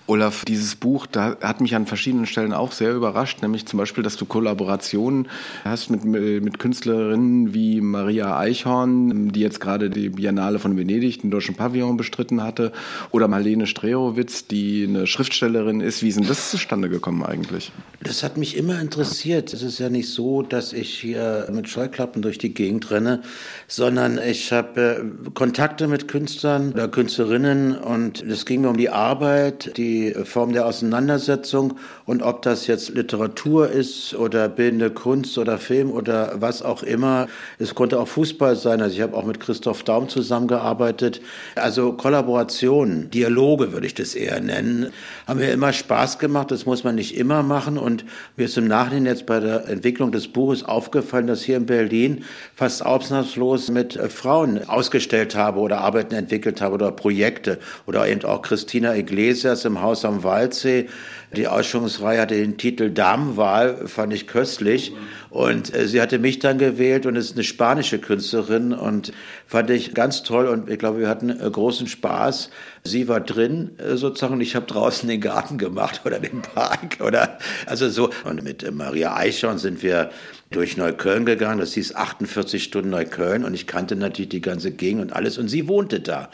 Olaf, dieses Buch, da hat mich an verschiedenen Stellen auch sehr überrascht, nämlich zum Beispiel, dass du Kollaborationen hast mit, mit Künstlerinnen wie Maria Eichhorn, die jetzt gerade die Biennale von Venedig, den deutschen Pavillon bestritten hatte, oder Marlene Strerowitz, die eine Schriftstellerin ist. Wie ist denn das zustande gekommen eigentlich? Das hat mich immer interessiert. Es ist ja nicht so, dass ich hier mit Scheuklappen durch die Gegend renne, sondern ich habe äh, Kontakte mit Künstlern oder Künstlerinnen und es ging mir um die Arbeit, die die Form der Auseinandersetzung und ob das jetzt Literatur ist oder bildende Kunst oder Film oder was auch immer. Es konnte auch Fußball sein. Also ich habe auch mit Christoph Daum zusammengearbeitet. Also Kollaboration, Dialoge würde ich das eher nennen, haben mir immer Spaß gemacht. Das muss man nicht immer machen. Und mir ist im Nachhinein jetzt bei der Entwicklung des Buches aufgefallen, dass hier in Berlin fast ausnahmslos mit Frauen ausgestellt habe oder Arbeiten entwickelt habe oder Projekte oder eben auch Christina Iglesias im Haus am Waldsee. Die Ausstellungsreihe hatte den Titel Damenwahl, fand ich köstlich. Und äh, sie hatte mich dann gewählt und ist eine spanische Künstlerin und fand ich ganz toll. Und ich glaube, wir hatten äh, großen Spaß. Sie war drin äh, sozusagen und ich habe draußen den Garten gemacht oder den Park <laughs> oder also so. Und mit äh, Maria Eichhorn sind wir durch Neukölln gegangen. Das hieß 48 Stunden Neukölln und ich kannte natürlich die ganze Gegend und alles. Und sie wohnte da.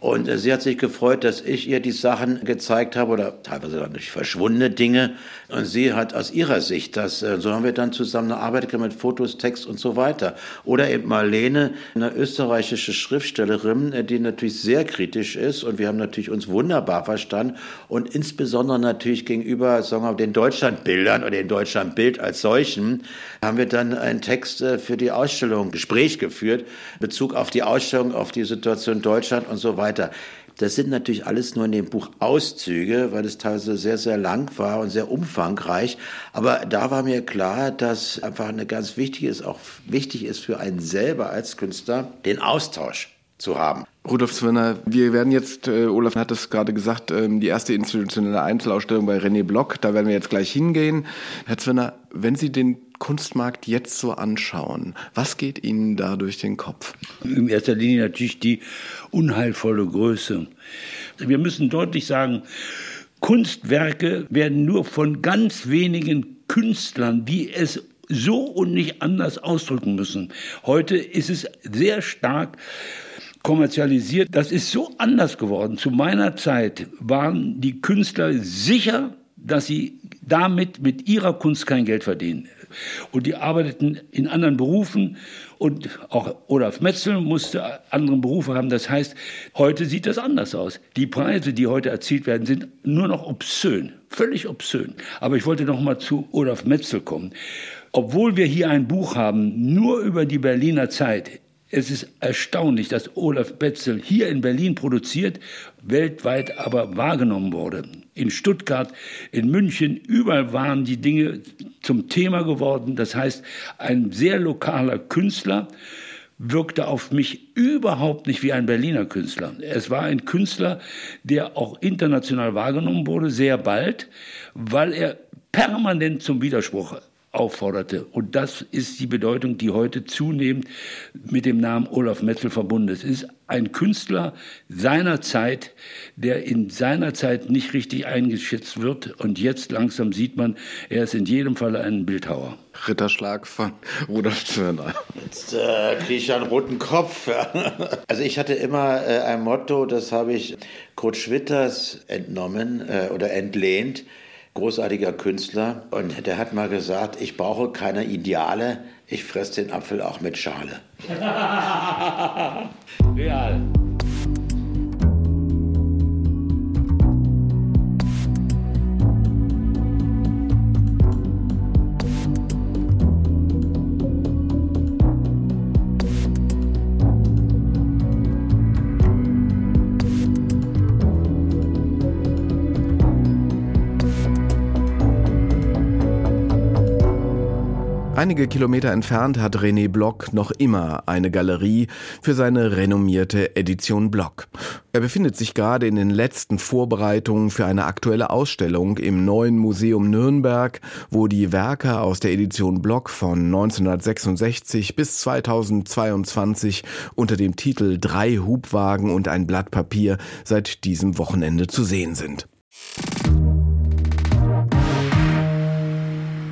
Und äh, sie hat sich gefreut, dass ich ihr die Sachen gezeigt habe oder teilweise natürlich verschwundene Dinge. Und sie hat aus ihrer Sicht das, äh, so haben wir dann zusammen gearbeitet mit Fotos, Text und so weiter. Oder eben Marlene, eine österreichische Schriftstellerin, äh, die natürlich sehr kritisch ist. Und wir haben natürlich uns wunderbar verstanden. Und insbesondere natürlich gegenüber, sagen wir den Deutschlandbildern oder den Deutschlandbild als solchen, haben wir dann einen Text für die Ausstellung, Gespräch geführt, Bezug auf die Ausstellung, auf die Situation Deutschland und so weiter weiter. Das sind natürlich alles nur in dem Buch Auszüge, weil es teilweise sehr, sehr lang war und sehr umfangreich. Aber da war mir klar, dass einfach eine ganz wichtig ist, auch wichtig ist für einen selber als Künstler, den Austausch zu haben. Rudolf Zwirner, wir werden jetzt, äh, Olaf hat es gerade gesagt, ähm, die erste institutionelle Einzelausstellung bei René Block, da werden wir jetzt gleich hingehen. Herr Zwirner, wenn Sie den Kunstmarkt jetzt so anschauen, was geht Ihnen da durch den Kopf? In erster Linie natürlich die unheilvolle Größe. Wir müssen deutlich sagen, Kunstwerke werden nur von ganz wenigen Künstlern, die es so und nicht anders ausdrücken müssen. Heute ist es sehr stark kommerzialisiert. Das ist so anders geworden. Zu meiner Zeit waren die Künstler sicher, dass sie damit mit ihrer Kunst kein Geld verdienen. Und die arbeiteten in anderen Berufen und auch Olaf Metzel musste andere Berufe haben. Das heißt, heute sieht das anders aus. Die Preise, die heute erzielt werden, sind nur noch obszön, völlig obszön. Aber ich wollte noch mal zu Olaf Metzel kommen. Obwohl wir hier ein Buch haben, nur über die Berliner Zeit, es ist erstaunlich, dass Olaf Betzel hier in Berlin produziert, weltweit aber wahrgenommen wurde. In Stuttgart, in München, überall waren die Dinge zum Thema geworden. Das heißt, ein sehr lokaler Künstler wirkte auf mich überhaupt nicht wie ein Berliner Künstler. Es war ein Künstler, der auch international wahrgenommen wurde, sehr bald, weil er permanent zum Widerspruch aufforderte. Und das ist die Bedeutung, die heute zunehmend mit dem Namen Olaf Metzel verbunden ist. Es ist ein Künstler seiner Zeit, der in seiner Zeit nicht richtig eingeschätzt wird. Und jetzt langsam sieht man, er ist in jedem Fall ein Bildhauer. Ritterschlag von Rudolf Zwirner. Jetzt äh, kriege ich einen roten Kopf. <laughs> also ich hatte immer äh, ein Motto, das habe ich Kurt Schwitters entnommen äh, oder entlehnt großartiger Künstler und der hat mal gesagt, ich brauche keine Ideale, ich fresse den Apfel auch mit Schale. <laughs> Real. Einige Kilometer entfernt hat René Block noch immer eine Galerie für seine renommierte Edition Block. Er befindet sich gerade in den letzten Vorbereitungen für eine aktuelle Ausstellung im neuen Museum Nürnberg, wo die Werke aus der Edition Block von 1966 bis 2022 unter dem Titel Drei Hubwagen und ein Blatt Papier seit diesem Wochenende zu sehen sind.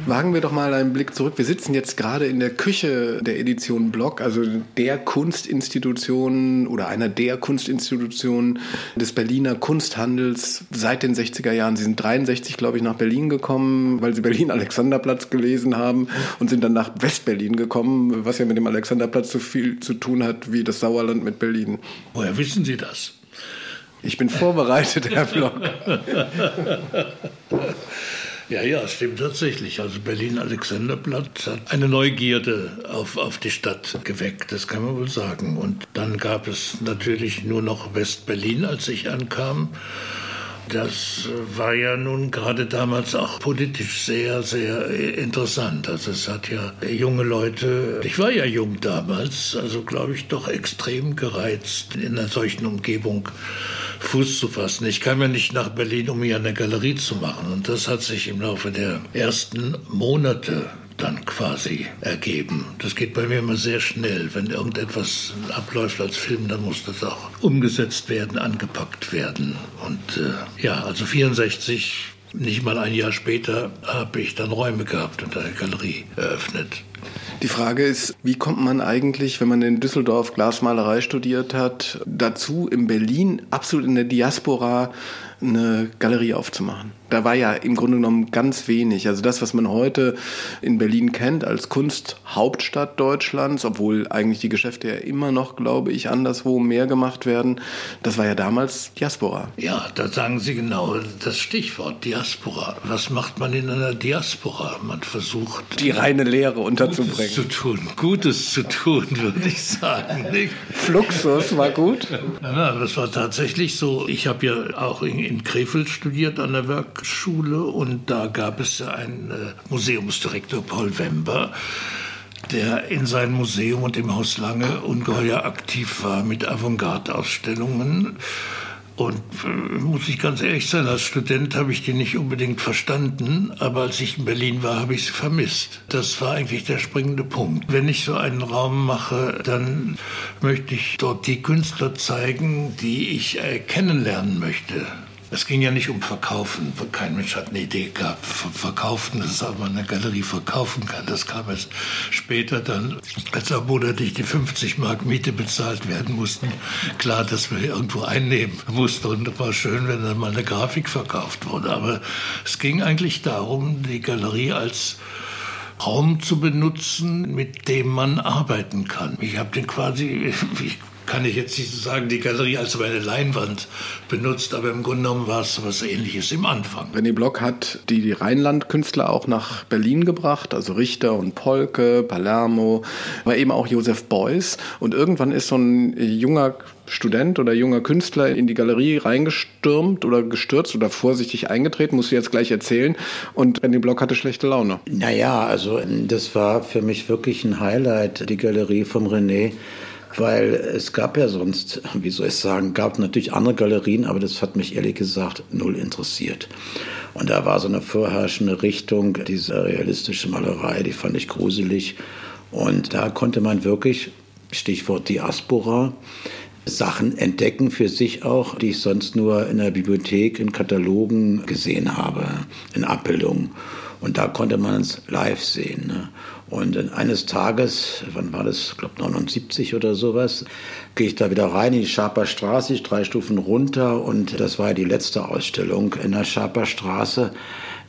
Wagen wir doch mal einen Blick zurück. Wir sitzen jetzt gerade in der Küche der Edition Block, also der Kunstinstitution oder einer der Kunstinstitutionen des Berliner Kunsthandels seit den 60er Jahren. Sie sind 63, glaube ich, nach Berlin gekommen, weil sie Berlin Alexanderplatz gelesen haben und sind dann nach Westberlin gekommen, was ja mit dem Alexanderplatz so viel zu tun hat wie das Sauerland mit Berlin. Woher wissen Sie das? Ich bin vorbereitet, Herr Block. <laughs> Ja, ja, stimmt tatsächlich. Also Berlin-Alexanderplatz hat eine Neugierde auf, auf die Stadt geweckt, das kann man wohl sagen. Und dann gab es natürlich nur noch West-Berlin, als ich ankam. Das war ja nun gerade damals auch politisch sehr, sehr interessant. Also es hat ja junge Leute, ich war ja jung damals, also glaube ich doch extrem gereizt, in einer solchen Umgebung Fuß zu fassen. Ich kam ja nicht nach Berlin, um hier eine Galerie zu machen. Und das hat sich im Laufe der ersten Monate dann quasi ergeben. Das geht bei mir immer sehr schnell. Wenn irgendetwas abläuft als Film, dann muss das auch umgesetzt werden, angepackt werden. Und äh, ja, also 64, nicht mal ein Jahr später, habe ich dann Räume gehabt und eine Galerie eröffnet. Die Frage ist, wie kommt man eigentlich, wenn man in Düsseldorf Glasmalerei studiert hat, dazu, in Berlin absolut in der Diaspora eine Galerie aufzumachen? Da war ja im Grunde genommen ganz wenig. Also das, was man heute in Berlin kennt als Kunsthauptstadt Deutschlands, obwohl eigentlich die Geschäfte ja immer noch, glaube ich, anderswo mehr gemacht werden, das war ja damals Diaspora. Ja, da sagen Sie genau das Stichwort Diaspora. Was macht man in einer Diaspora? Man versucht die reine Lehre unterzubringen. Gutes zu tun, Gutes zu tun, würde ich sagen. Fluxus war gut. Ja, das war tatsächlich so. Ich habe ja auch in, in Krefeld studiert an der Werk Schule und da gab es einen äh, Museumsdirektor Paul Wember, der in seinem Museum und im Haus Lange ungeheuer aktiv war mit Avantgarde-Ausstellungen. Und äh, muss ich ganz ehrlich sein, als Student habe ich die nicht unbedingt verstanden, aber als ich in Berlin war, habe ich sie vermisst. Das war eigentlich der springende Punkt. Wenn ich so einen Raum mache, dann möchte ich dort die Künstler zeigen, die ich äh, kennenlernen möchte. Es ging ja nicht um Verkaufen. Kein Mensch hat eine Idee gehabt. Verkaufen, dass man eine Galerie verkaufen kann. Das kam erst später dann, als am Monat die 50 Mark Miete bezahlt werden mussten. Klar, dass wir irgendwo einnehmen mussten. Und es war schön, wenn dann mal eine Grafik verkauft wurde. Aber es ging eigentlich darum, die Galerie als Raum zu benutzen, mit dem man arbeiten kann. Ich habe den quasi, <laughs> ich kann ich jetzt nicht sagen, die Galerie als meine Leinwand benutzt, aber im Grunde genommen war es was Ähnliches im Anfang. René Block hat die, die Rheinland-Künstler auch nach Berlin gebracht, also Richter und Polke, Palermo, aber eben auch Josef Beuys. Und irgendwann ist so ein junger Student oder junger Künstler in die Galerie reingestürmt oder gestürzt oder vorsichtig eingetreten, musst du jetzt gleich erzählen. Und René Block hatte schlechte Laune. Naja, also das war für mich wirklich ein Highlight, die Galerie vom René weil es gab ja sonst, wie soll ich sagen, gab natürlich andere Galerien, aber das hat mich ehrlich gesagt null interessiert. Und da war so eine vorherrschende Richtung, diese realistische Malerei, die fand ich gruselig. Und da konnte man wirklich, Stichwort Diaspora, Sachen entdecken für sich auch, die ich sonst nur in der Bibliothek, in Katalogen gesehen habe, in Abbildungen. Und da konnte man es live sehen. Ne? Und eines Tages, wann war das, ich glaube 79 oder sowas, gehe ich da wieder rein in die Schaper Straße, drei Stufen runter und das war ja die letzte Ausstellung in der Schaper Straße.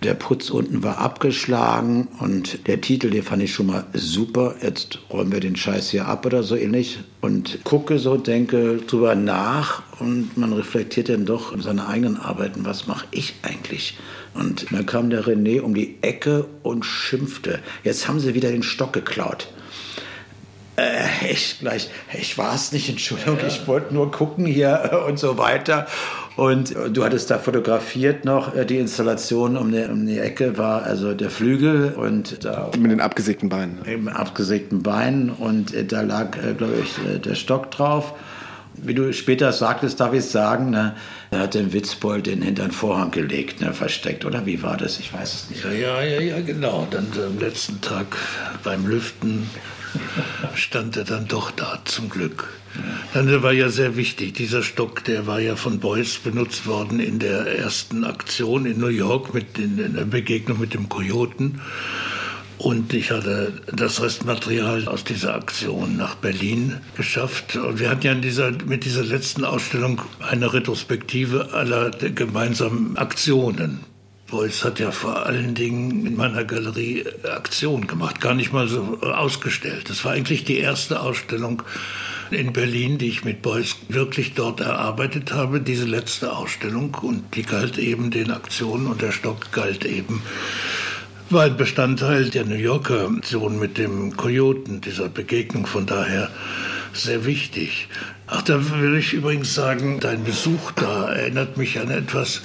Der Putz unten war abgeschlagen und der Titel, den fand ich schon mal super. Jetzt räumen wir den Scheiß hier ab oder so ähnlich. Und gucke so, denke drüber nach und man reflektiert dann doch in seine eigenen Arbeiten, was mache ich eigentlich? Und dann kam der René um die Ecke und schimpfte. Jetzt haben sie wieder den Stock geklaut. Äh, ich gleich, ich war es nicht, Entschuldigung, ja. ich wollte nur gucken hier und so weiter. Und du hattest da fotografiert noch, äh, die Installation um die, um die Ecke war also der Flügel und da. Mit den abgesägten Beinen. Mit abgesägten Beinen und äh, da lag, glaube ich, der Stock drauf. Wie du später sagtest, darf ich sagen, ne, er hat den Witzbold den hinter den Vorhang gelegt, ne, versteckt, oder wie war das? Ich weiß es nicht. Ja, ja, ja, ja genau. Dann am letzten Tag beim Lüften stand er dann doch da, zum Glück. Dann war ja sehr wichtig. Dieser Stock, der war ja von Beuys benutzt worden in der ersten Aktion in New York mit in, in der Begegnung mit dem Kojoten. Und ich hatte das Restmaterial aus dieser Aktion nach Berlin geschafft. Und wir hatten ja dieser, mit dieser letzten Ausstellung eine Retrospektive aller gemeinsamen Aktionen. Beuys hat ja vor allen Dingen in meiner Galerie Aktionen gemacht, gar nicht mal so ausgestellt. Das war eigentlich die erste Ausstellung in Berlin, die ich mit Beuys wirklich dort erarbeitet habe, diese letzte Ausstellung. Und die galt eben den Aktionen und der Stock galt eben war ein Bestandteil der New Yorker Aktion mit dem Kojoten, dieser Begegnung. Von daher sehr wichtig. Ach, da will ich übrigens sagen, dein Besuch da erinnert mich an etwas,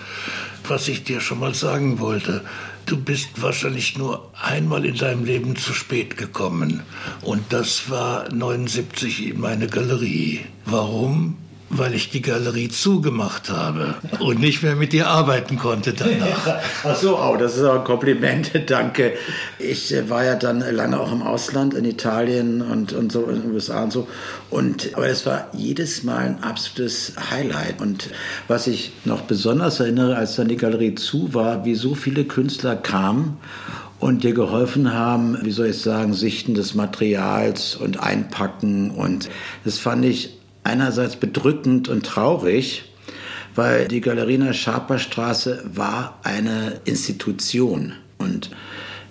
was ich dir schon mal sagen wollte. Du bist wahrscheinlich nur einmal in deinem Leben zu spät gekommen. Und das war 79 in meine Galerie. Warum? Weil ich die Galerie zugemacht habe und nicht mehr mit dir arbeiten konnte danach. <laughs> Ach so, oh, das ist auch ein Kompliment, <laughs> danke. Ich äh, war ja dann lange auch im Ausland, in Italien und, und so, in den USA und so. Und, aber es war jedes Mal ein absolutes Highlight. Und was ich noch besonders erinnere, als dann die Galerie zu war, wie so viele Künstler kamen und dir geholfen haben, wie soll ich sagen, Sichten des Materials und Einpacken. Und das fand ich einerseits bedrückend und traurig, weil die Galerie in der Schaperstraße war eine Institution und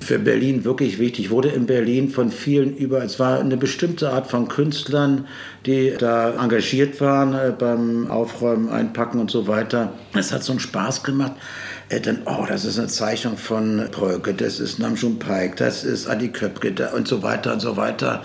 für Berlin wirklich wichtig. Wurde in Berlin von vielen über, es war eine bestimmte Art von Künstlern, die da engagiert waren äh, beim Aufräumen, Einpacken und so weiter. Es hat so einen Spaß gemacht. Äh, dann, oh, das ist eine Zeichnung von Polke, das ist Namjoon Paik, das ist Adi Köpke und so weiter und so weiter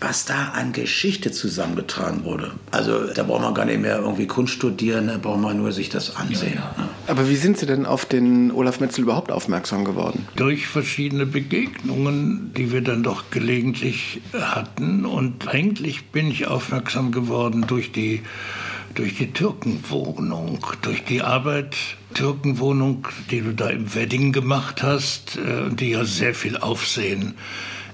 was da an Geschichte zusammengetragen wurde. Also da braucht man gar nicht mehr irgendwie Kunst studieren, da braucht man nur sich das ansehen. Ja, ja. Aber wie sind Sie denn auf den Olaf Metzel überhaupt aufmerksam geworden? Durch verschiedene Begegnungen, die wir dann doch gelegentlich hatten. Und eigentlich bin ich aufmerksam geworden durch die durch die Türkenwohnung, durch die Arbeit Türkenwohnung, die du da im Wedding gemacht hast, äh, die ja sehr viel Aufsehen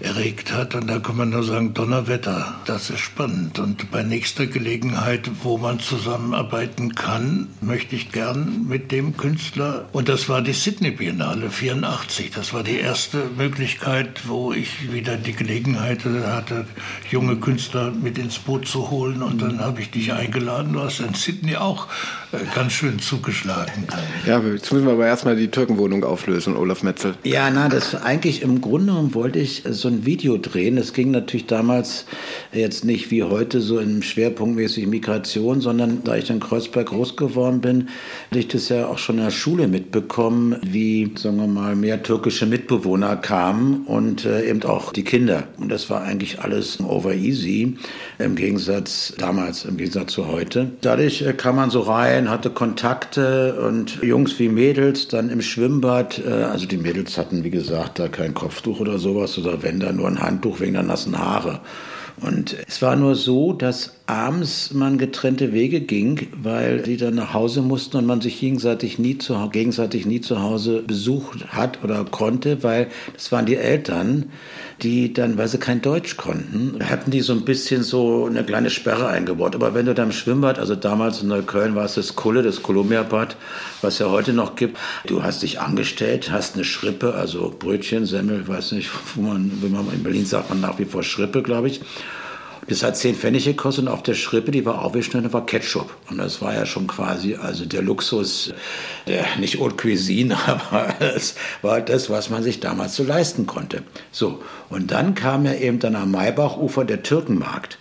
erregt hat. Und da kann man nur sagen, Donnerwetter, das ist spannend. Und bei nächster Gelegenheit, wo man zusammenarbeiten kann, möchte ich gern mit dem Künstler, und das war die Sydney Biennale 84, das war die erste Möglichkeit, wo ich wieder die Gelegenheit hatte, junge Künstler mit ins Boot zu holen. Und dann habe ich dich eingeladen. Du hast in Sydney auch äh, ganz schön zugeschlagen. Ja, jetzt müssen wir aber erstmal die Türkenwohnung auflösen, Olaf Metzel. Ja, na, das eigentlich im Grunde genommen wollte ich so ein Video drehen. Das ging natürlich damals jetzt nicht wie heute so in schwerpunktmäßig Migration, sondern da ich in Kreuzberg groß geworden bin, hatte ich das ja auch schon in der Schule mitbekommen, wie, sagen wir mal, mehr türkische Mitbewohner kamen und äh, eben auch die Kinder. Und das war eigentlich alles over easy, im Gegensatz damals, im Gegensatz zu heute. Dadurch äh, kam man so rein, hatte Kontakte und Jungs wie Mädels dann im Schwimmbad, äh, also die Mädels hatten, wie gesagt, da kein Kopftuch oder sowas oder wenn da nur ein Handtuch wegen der nassen Haare. Und es war nur so, dass abends man getrennte Wege ging, weil sie dann nach Hause mussten und man sich gegenseitig nie zu, gegenseitig nie zu Hause besucht hat oder konnte, weil das waren die Eltern, die dann, weil sie kein Deutsch konnten, hatten die so ein bisschen so eine kleine Sperre eingebaut. Aber wenn du da im Schwimmbad, also damals in Neukölln war es das Kulle, das Kolumbiabad, was ja heute noch gibt, du hast dich angestellt, hast eine Schrippe, also Brötchen, Semmel, weiß nicht, wo man, wenn man in Berlin sagt man nach wie vor Schrippe, glaube ich. Das hat 10 Pfennig gekostet und auf der Schrippe, die war aufgeschnitten, war Ketchup. Und das war ja schon quasi also der Luxus, der, nicht Haute Cuisine, <laughs> aber es war das, was man sich damals so leisten konnte. So, und dann kam ja eben dann am Maybachufer der Türkenmarkt.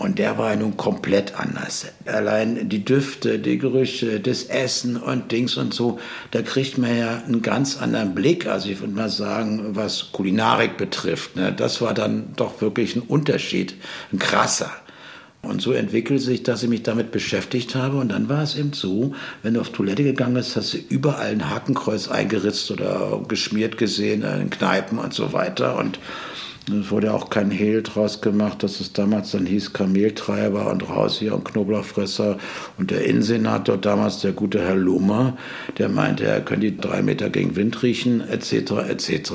Und der war nun komplett anders. Allein die Düfte, die Gerüche, das Essen und Dings und so, da kriegt man ja einen ganz anderen Blick. Also ich würde mal sagen, was Kulinarik betrifft. Ne? Das war dann doch wirklich ein Unterschied, ein krasser. Und so entwickelte sich, dass ich mich damit beschäftigt habe. Und dann war es eben so, wenn du auf Toilette gegangen bist, hast du überall ein Hakenkreuz eingeritzt oder geschmiert gesehen in Kneipen und so weiter. Und es wurde auch kein Hehl draus gemacht, dass es damals dann hieß Kameltreiber und raus hier und Knoblauchfresser. Und der Innensenator damals, der gute Herr Lohmer, der meinte, er könnte die drei Meter gegen Wind riechen, etc., etc.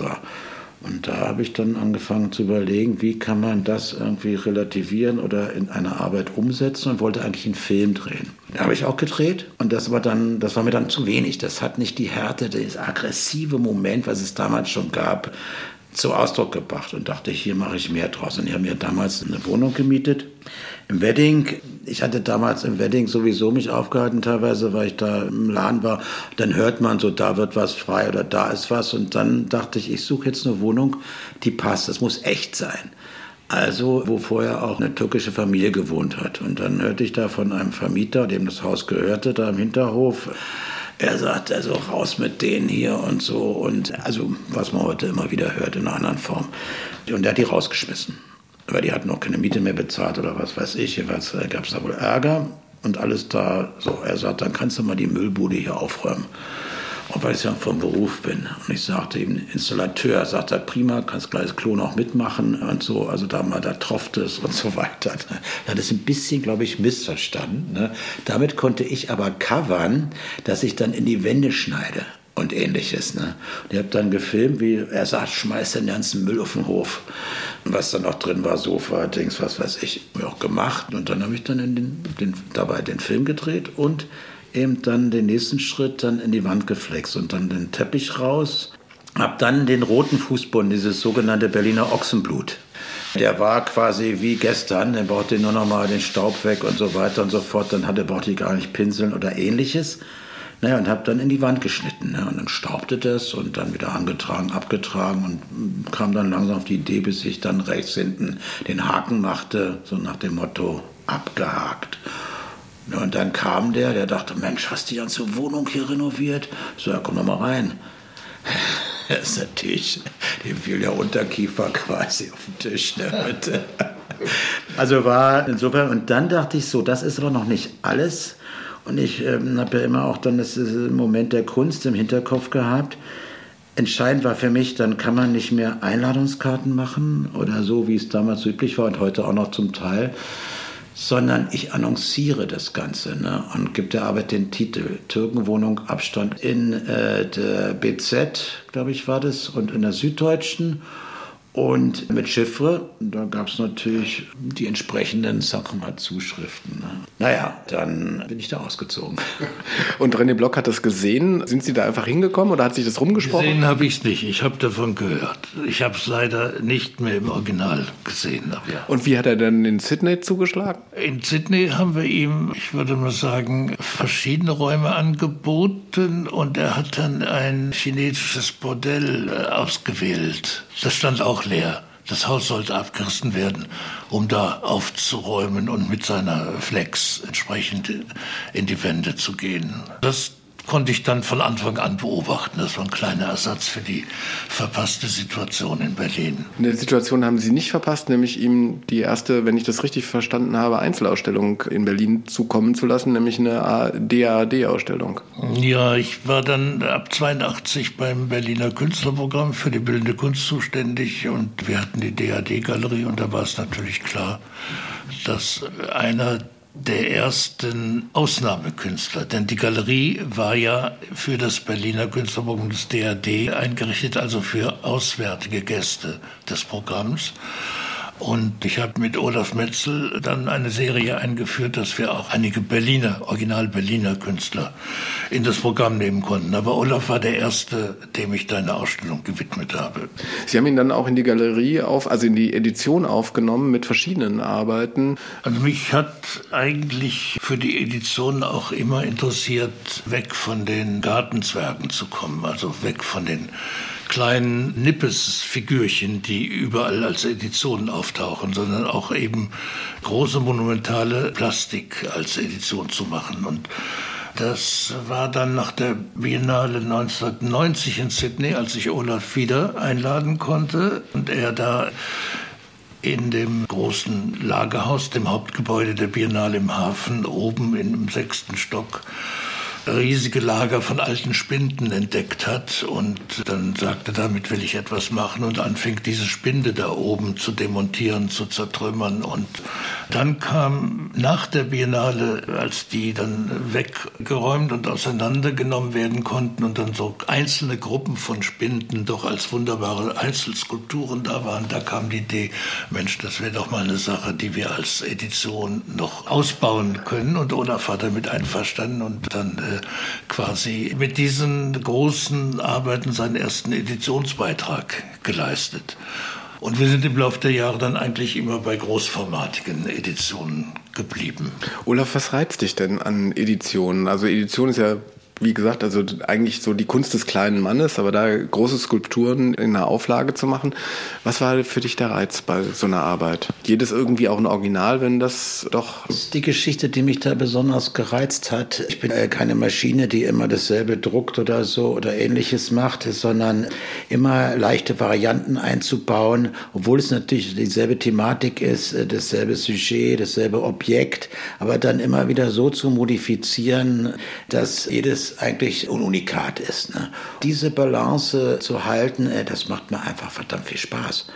Und da habe ich dann angefangen zu überlegen, wie kann man das irgendwie relativieren oder in eine Arbeit umsetzen und wollte eigentlich einen Film drehen. Da habe ich auch gedreht und das war dann, das war mir dann zu wenig. Das hat nicht die Härte, das aggressive Moment, was es damals schon gab, zu Ausdruck gebracht und dachte, hier mache ich mehr draus. Und ich habe mir damals eine Wohnung gemietet im Wedding. Ich hatte damals im Wedding sowieso mich aufgehalten, teilweise, weil ich da im Laden war. Dann hört man so, da wird was frei oder da ist was. Und dann dachte ich, ich suche jetzt eine Wohnung, die passt. Das muss echt sein. Also, wo vorher auch eine türkische Familie gewohnt hat. Und dann hörte ich da von einem Vermieter, dem das Haus gehörte, da im Hinterhof, er sagt also raus mit denen hier und so und also was man heute immer wieder hört in einer anderen Form. Und er hat die rausgeschmissen, weil die hatten noch keine Miete mehr bezahlt oder was weiß ich. Jedenfalls äh, gab es da wohl Ärger und alles da. So, er sagt, dann kannst du mal die Müllbude hier aufräumen weil ich ja vom Beruf bin. Und ich sagte ihm, Installateur, er, prima, kannst gleich das Klo noch mitmachen und so, also da mal da tropft es und so weiter. Er hat es ein bisschen, glaube ich, missverstanden. Ne? Damit konnte ich aber covern, dass ich dann in die Wände schneide und ähnliches. Ne? Und ich habe dann gefilmt, wie er sagt, schmeiß den ganzen Müll auf den Hof. Und was da noch drin war, Sofa, Dings, was weiß ich, auch gemacht. Und dann habe ich dann den, den, dabei den Film gedreht und eben dann den nächsten Schritt dann in die Wand geflext und dann den Teppich raus. Hab dann den roten Fußboden, dieses sogenannte Berliner Ochsenblut. Der war quasi wie gestern, der brauchte nur noch mal den Staub weg und so weiter und so fort. Dann hatte, brauchte gar nicht pinseln oder ähnliches. Naja, und habe dann in die Wand geschnitten. Ne? Und dann staubte das und dann wieder angetragen, abgetragen und kam dann langsam auf die Idee, bis ich dann rechts hinten den Haken machte, so nach dem Motto abgehakt. Und dann kam der, der dachte, Mensch, hast du die ganze Wohnung hier renoviert? So, ja, komm doch mal rein. <laughs> Das ist natürlich, dem fiel der Unterkiefer quasi auf den Tisch. Ne? <laughs> also war insofern, und dann dachte ich so, das ist aber noch nicht alles. Und ich ähm, habe ja immer auch dann das Moment der Kunst im Hinterkopf gehabt. Entscheidend war für mich, dann kann man nicht mehr Einladungskarten machen oder so, wie es damals üblich war und heute auch noch zum Teil sondern ich annonciere das Ganze ne, und gebe der Arbeit den Titel. Türkenwohnung Abstand in äh, der BZ, glaube ich, war das, und in der Süddeutschen und mit Chiffre, da gab es natürlich die entsprechenden Zuschriften. Ne? Naja, dann bin ich da ausgezogen. <laughs> Und René Block hat das gesehen. Sind Sie da einfach hingekommen oder hat sich das rumgesprochen? Gesehen habe ich es nicht. Ich habe davon gehört. Ich habe es leider nicht mehr im Original gesehen. Ja. Und wie hat er dann in Sydney zugeschlagen? In Sydney haben wir ihm, ich würde mal sagen, verschiedene Räume angeboten und er hat dann ein chinesisches Bordell äh, ausgewählt. Das stand auch leer. Das Haus sollte abgerissen werden, um da aufzuräumen und mit seiner Flex entsprechend in die Wände zu gehen. Das konnte ich dann von Anfang an beobachten. Das war ein kleiner Ersatz für die verpasste Situation in Berlin. Eine Situation haben Sie nicht verpasst, nämlich ihm die erste, wenn ich das richtig verstanden habe, Einzelausstellung in Berlin zukommen zu lassen, nämlich eine DAAD-Ausstellung. Ja, ich war dann ab 82 beim Berliner Künstlerprogramm für die bildende Kunst zuständig und wir hatten die DAD-Galerie und da war es natürlich klar, dass einer der ersten Ausnahmekünstler. Denn die Galerie war ja für das Berliner Künstlerprogramm des DAD eingerichtet, also für auswärtige Gäste des Programms. Und ich habe mit Olaf Metzel dann eine Serie eingeführt, dass wir auch einige Berliner, original Berliner Künstler in das Programm nehmen konnten. Aber Olaf war der Erste, dem ich da eine Ausstellung gewidmet habe. Sie haben ihn dann auch in die Galerie auf, also in die Edition aufgenommen mit verschiedenen Arbeiten. Also mich hat eigentlich für die Edition auch immer interessiert, weg von den Gartenzwergen zu kommen, also weg von den kleinen Nippes-Figürchen, die überall als Editionen auftauchen, sondern auch eben große monumentale Plastik als Edition zu machen. Und das war dann nach der Biennale 1990 in Sydney, als ich Olaf wieder einladen konnte und er da in dem großen Lagerhaus, dem Hauptgebäude der Biennale im Hafen, oben im sechsten Stock, riesige Lager von alten Spinden entdeckt hat und dann sagte, damit will ich etwas machen und anfing diese Spinde da oben zu demontieren, zu zertrümmern und dann kam nach der Biennale, als die dann weggeräumt und auseinandergenommen werden konnten und dann so einzelne Gruppen von Spinden doch als wunderbare Einzelskulpturen da waren, da kam die Idee, Mensch, das wäre doch mal eine Sache, die wir als Edition noch ausbauen können und Olaf hat damit einverstanden und dann quasi mit diesen großen Arbeiten seinen ersten Editionsbeitrag geleistet. Und wir sind im Laufe der Jahre dann eigentlich immer bei großformatigen Editionen geblieben. Olaf, was reizt dich denn an Editionen? Also Edition ist ja wie gesagt, also eigentlich so die Kunst des kleinen Mannes, aber da große Skulpturen in einer Auflage zu machen. Was war für dich der Reiz bei so einer Arbeit? Jedes irgendwie auch ein Original, wenn das doch. Das ist die Geschichte, die mich da besonders gereizt hat. Ich bin keine Maschine, die immer dasselbe druckt oder so oder ähnliches macht, sondern immer leichte Varianten einzubauen, obwohl es natürlich dieselbe Thematik ist, äh, dasselbe Sujet, dasselbe Objekt, aber dann immer wieder so zu modifizieren, dass jedes eigentlich ein Unikat ist. Ne? Diese Balance zu halten, äh, das macht mir einfach verdammt viel Spaß.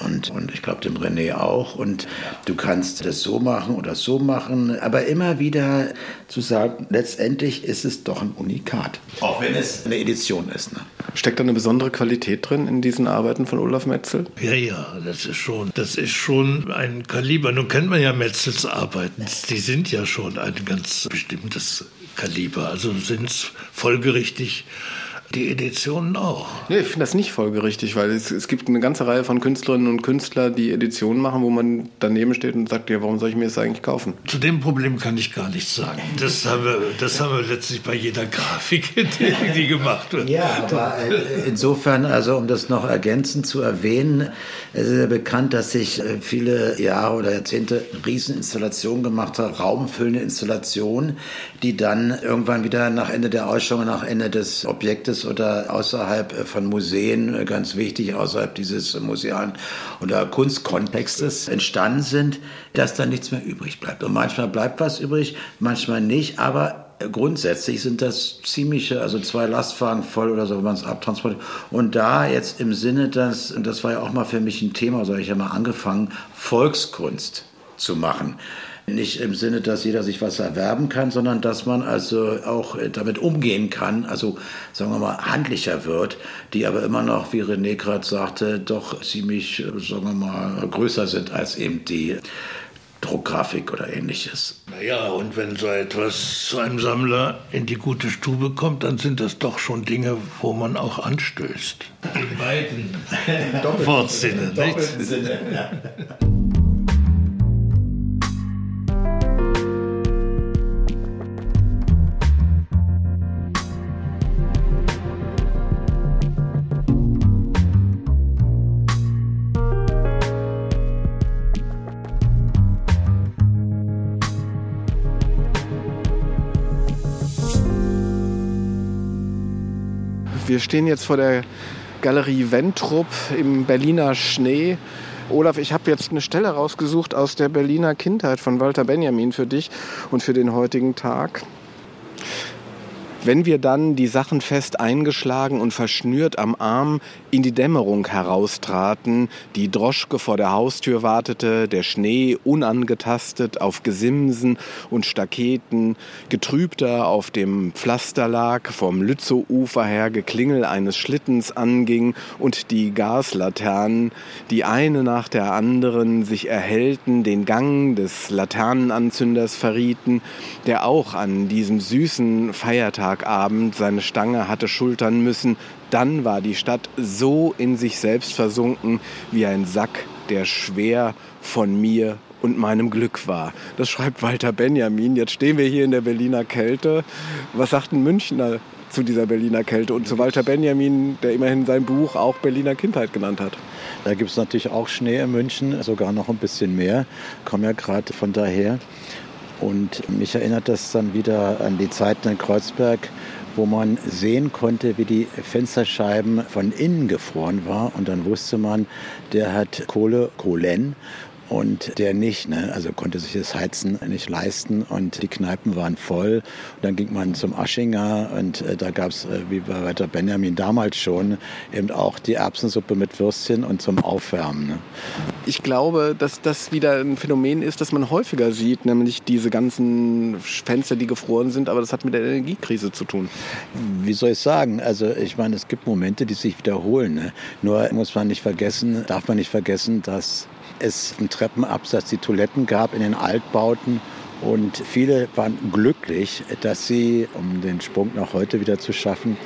Und, und ich glaube dem René auch. Und du kannst das so machen oder so machen, aber immer wieder zu sagen, letztendlich ist es doch ein Unikat. Auch wenn es eine Edition ist. Ne? Steckt da eine besondere Qualität drin in diesen Arbeiten von Olaf Metzel? Ja, ja, das ist schon, das ist schon ein Kaliber. Nun kennt man ja Metzels Arbeiten. Die sind ja schon ein ganz bestimmtes Kaliber. Also sind es folgerichtig die Editionen auch. Nee, ich finde das nicht folgerichtig, weil es, es gibt eine ganze Reihe von Künstlerinnen und Künstlern, die Editionen machen, wo man daneben steht und sagt, ja, warum soll ich mir das eigentlich kaufen? Zu dem Problem kann ich gar nichts sagen. Das haben wir, das haben wir letztlich bei jeder Grafik, <laughs> die, die gemacht wird. Ja, aber äh, insofern, also um das noch ergänzend zu erwähnen, es ist ja bekannt, dass ich äh, viele Jahre oder Jahrzehnte Rieseninstallationen gemacht habe, raumfüllende Installationen, die dann irgendwann wieder nach Ende der Ausstellung, nach Ende des Objektes ist oder außerhalb äh, von Museen, äh, ganz wichtig, außerhalb dieses musealen oder Kunstkontextes entstanden sind, dass da nichts mehr übrig bleibt. Und manchmal bleibt was übrig, manchmal nicht, aber grundsätzlich sind das ziemliche, also zwei Lastwagen voll oder so, wenn man es abtransportiert. Und da jetzt im Sinne, dass, das war ja auch mal für mich ein Thema, so habe ich ja mal angefangen, Volkskunst zu machen Nicht im Sinne, dass jeder sich was erwerben kann, sondern dass man also auch damit umgehen kann, also sagen wir mal handlicher wird, die aber immer noch, wie René gerade sagte, doch ziemlich, sagen wir mal, größer sind als eben die Druckgrafik oder ähnliches. Naja, und wenn so etwas zu einem Sammler in die gute Stube kommt, dann sind das doch schon Dinge, wo man auch anstößt. In beiden <laughs> Wortsinne, nicht? Sinne. <laughs> Wir stehen jetzt vor der Galerie Ventrup im Berliner Schnee. Olaf, ich habe jetzt eine Stelle rausgesucht aus der Berliner Kindheit von Walter Benjamin für dich und für den heutigen Tag. Wenn wir dann die Sachen fest eingeschlagen und verschnürt am Arm in die Dämmerung heraustraten, die Droschke vor der Haustür wartete, der Schnee unangetastet auf Gesimsen und Staketen, getrübter auf dem Pflaster lag, vom Lützowufer her Geklingel eines Schlittens anging und die Gaslaternen, die eine nach der anderen sich erhellten, den Gang des Laternenanzünders verrieten, der auch an diesem süßen Feiertag Sonntagabend seine Stange hatte schultern müssen, dann war die Stadt so in sich selbst versunken wie ein Sack, der schwer von mir und meinem Glück war. Das schreibt Walter Benjamin. Jetzt stehen wir hier in der Berliner Kälte. Was sagt ein Münchner zu dieser Berliner Kälte und zu Walter Benjamin, der immerhin sein Buch auch Berliner Kindheit genannt hat? Da gibt es natürlich auch Schnee in München, sogar noch ein bisschen mehr. Ich komme ja gerade von daher. Und mich erinnert das dann wieder an die Zeiten in Kreuzberg, wo man sehen konnte, wie die Fensterscheiben von innen gefroren waren. Und dann wusste man, der hat Kohle, Kohlen und der nicht. Ne? Also konnte sich das Heizen nicht leisten und die Kneipen waren voll. Und dann ging man zum Aschinger und äh, da gab es, äh, wie bei Walter Benjamin damals schon, eben auch die Erbsensuppe mit Würstchen und zum Aufwärmen. Ne? Ich glaube, dass das wieder ein Phänomen ist, das man häufiger sieht, nämlich diese ganzen Fenster, die gefroren sind, aber das hat mit der Energiekrise zu tun. Wie soll ich sagen? Also ich meine, es gibt Momente, die sich wiederholen. Ne? Nur muss man nicht vergessen, darf man nicht vergessen, dass es im Treppenabsatz die Toiletten gab in den Altbauten. Und viele waren glücklich, dass sie, um den Sprung nach heute wieder zu schaffen,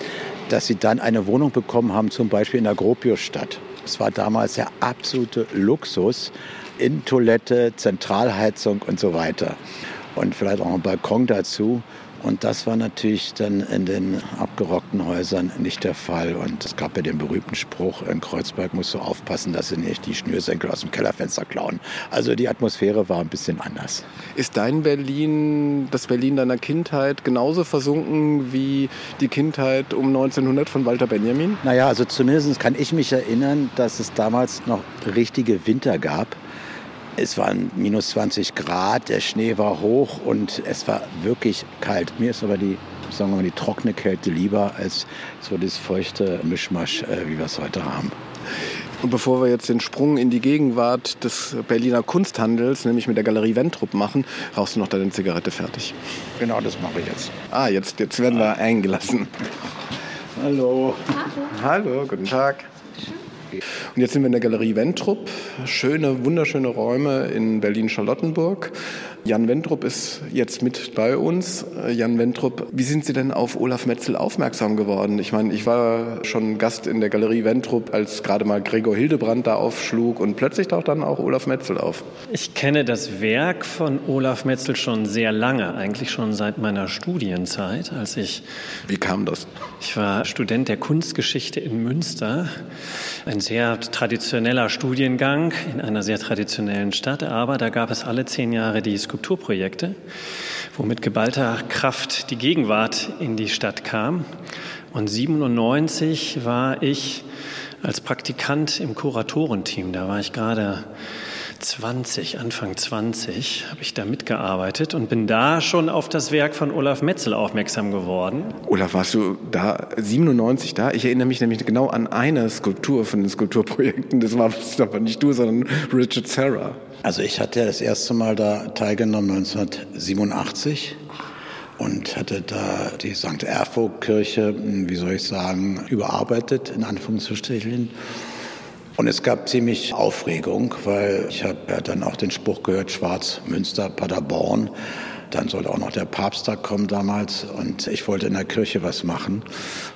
dass sie dann eine Wohnung bekommen haben, zum Beispiel in der Gropiusstadt. Es war damals der absolute Luxus. In Toilette, Zentralheizung und so weiter. Und vielleicht auch ein Balkon dazu. Und das war natürlich dann in den abgerockten Häusern nicht der Fall. Und es gab ja den berühmten Spruch, in Kreuzberg musst du aufpassen, dass sie nicht die Schnürsenkel aus dem Kellerfenster klauen. Also die Atmosphäre war ein bisschen anders. Ist dein Berlin, das Berlin deiner Kindheit, genauso versunken wie die Kindheit um 1900 von Walter Benjamin? Naja, also zumindest kann ich mich erinnern, dass es damals noch richtige Winter gab. Es waren minus 20 Grad, der Schnee war hoch und es war wirklich kalt. Mir ist aber die, sagen wir mal, die trockene Kälte lieber als so das feuchte Mischmasch, äh, wie wir es heute haben. Und bevor wir jetzt den Sprung in die Gegenwart des Berliner Kunsthandels, nämlich mit der Galerie Ventrup machen, rauchst du noch deine Zigarette fertig. Genau, das mache ich jetzt. Ah, jetzt, jetzt werden wir eingelassen. Hallo. Hallo, guten Tag. Und jetzt sind wir in der Galerie Ventrup. Schöne, wunderschöne Räume in Berlin-Charlottenburg. Jan Wentrup ist jetzt mit bei uns. Jan Wentrup, wie sind Sie denn auf Olaf Metzel aufmerksam geworden? Ich meine, ich war schon Gast in der Galerie Wentrup, als gerade mal Gregor Hildebrand da aufschlug und plötzlich taucht dann auch Olaf Metzel auf. Ich kenne das Werk von Olaf Metzel schon sehr lange, eigentlich schon seit meiner Studienzeit, als ich. Wie kam das? Ich war Student der Kunstgeschichte in Münster. Ein sehr traditioneller Studiengang in einer sehr traditionellen Stadt, aber da gab es alle zehn Jahre die Skulpturprojekte, wo mit geballter Kraft die Gegenwart in die Stadt kam. Und 97 war ich als Praktikant im Kuratorenteam. Da war ich gerade 20, Anfang 20, habe ich da mitgearbeitet und bin da schon auf das Werk von Olaf Metzel aufmerksam geworden. Olaf, warst du da 97 da? Ich erinnere mich nämlich genau an eine Skulptur von den Skulpturprojekten. Das war aber nicht du, sondern Richard Serra. Also ich hatte das erste Mal da teilgenommen 1987 und hatte da die St. Erfurt-Kirche, wie soll ich sagen, überarbeitet, in Anführungsstrichen. Und es gab ziemlich Aufregung, weil ich habe ja dann auch den Spruch gehört, Schwarz, Münster, Paderborn. Dann sollte auch noch der Papst da kommen damals. Und ich wollte in der Kirche was machen,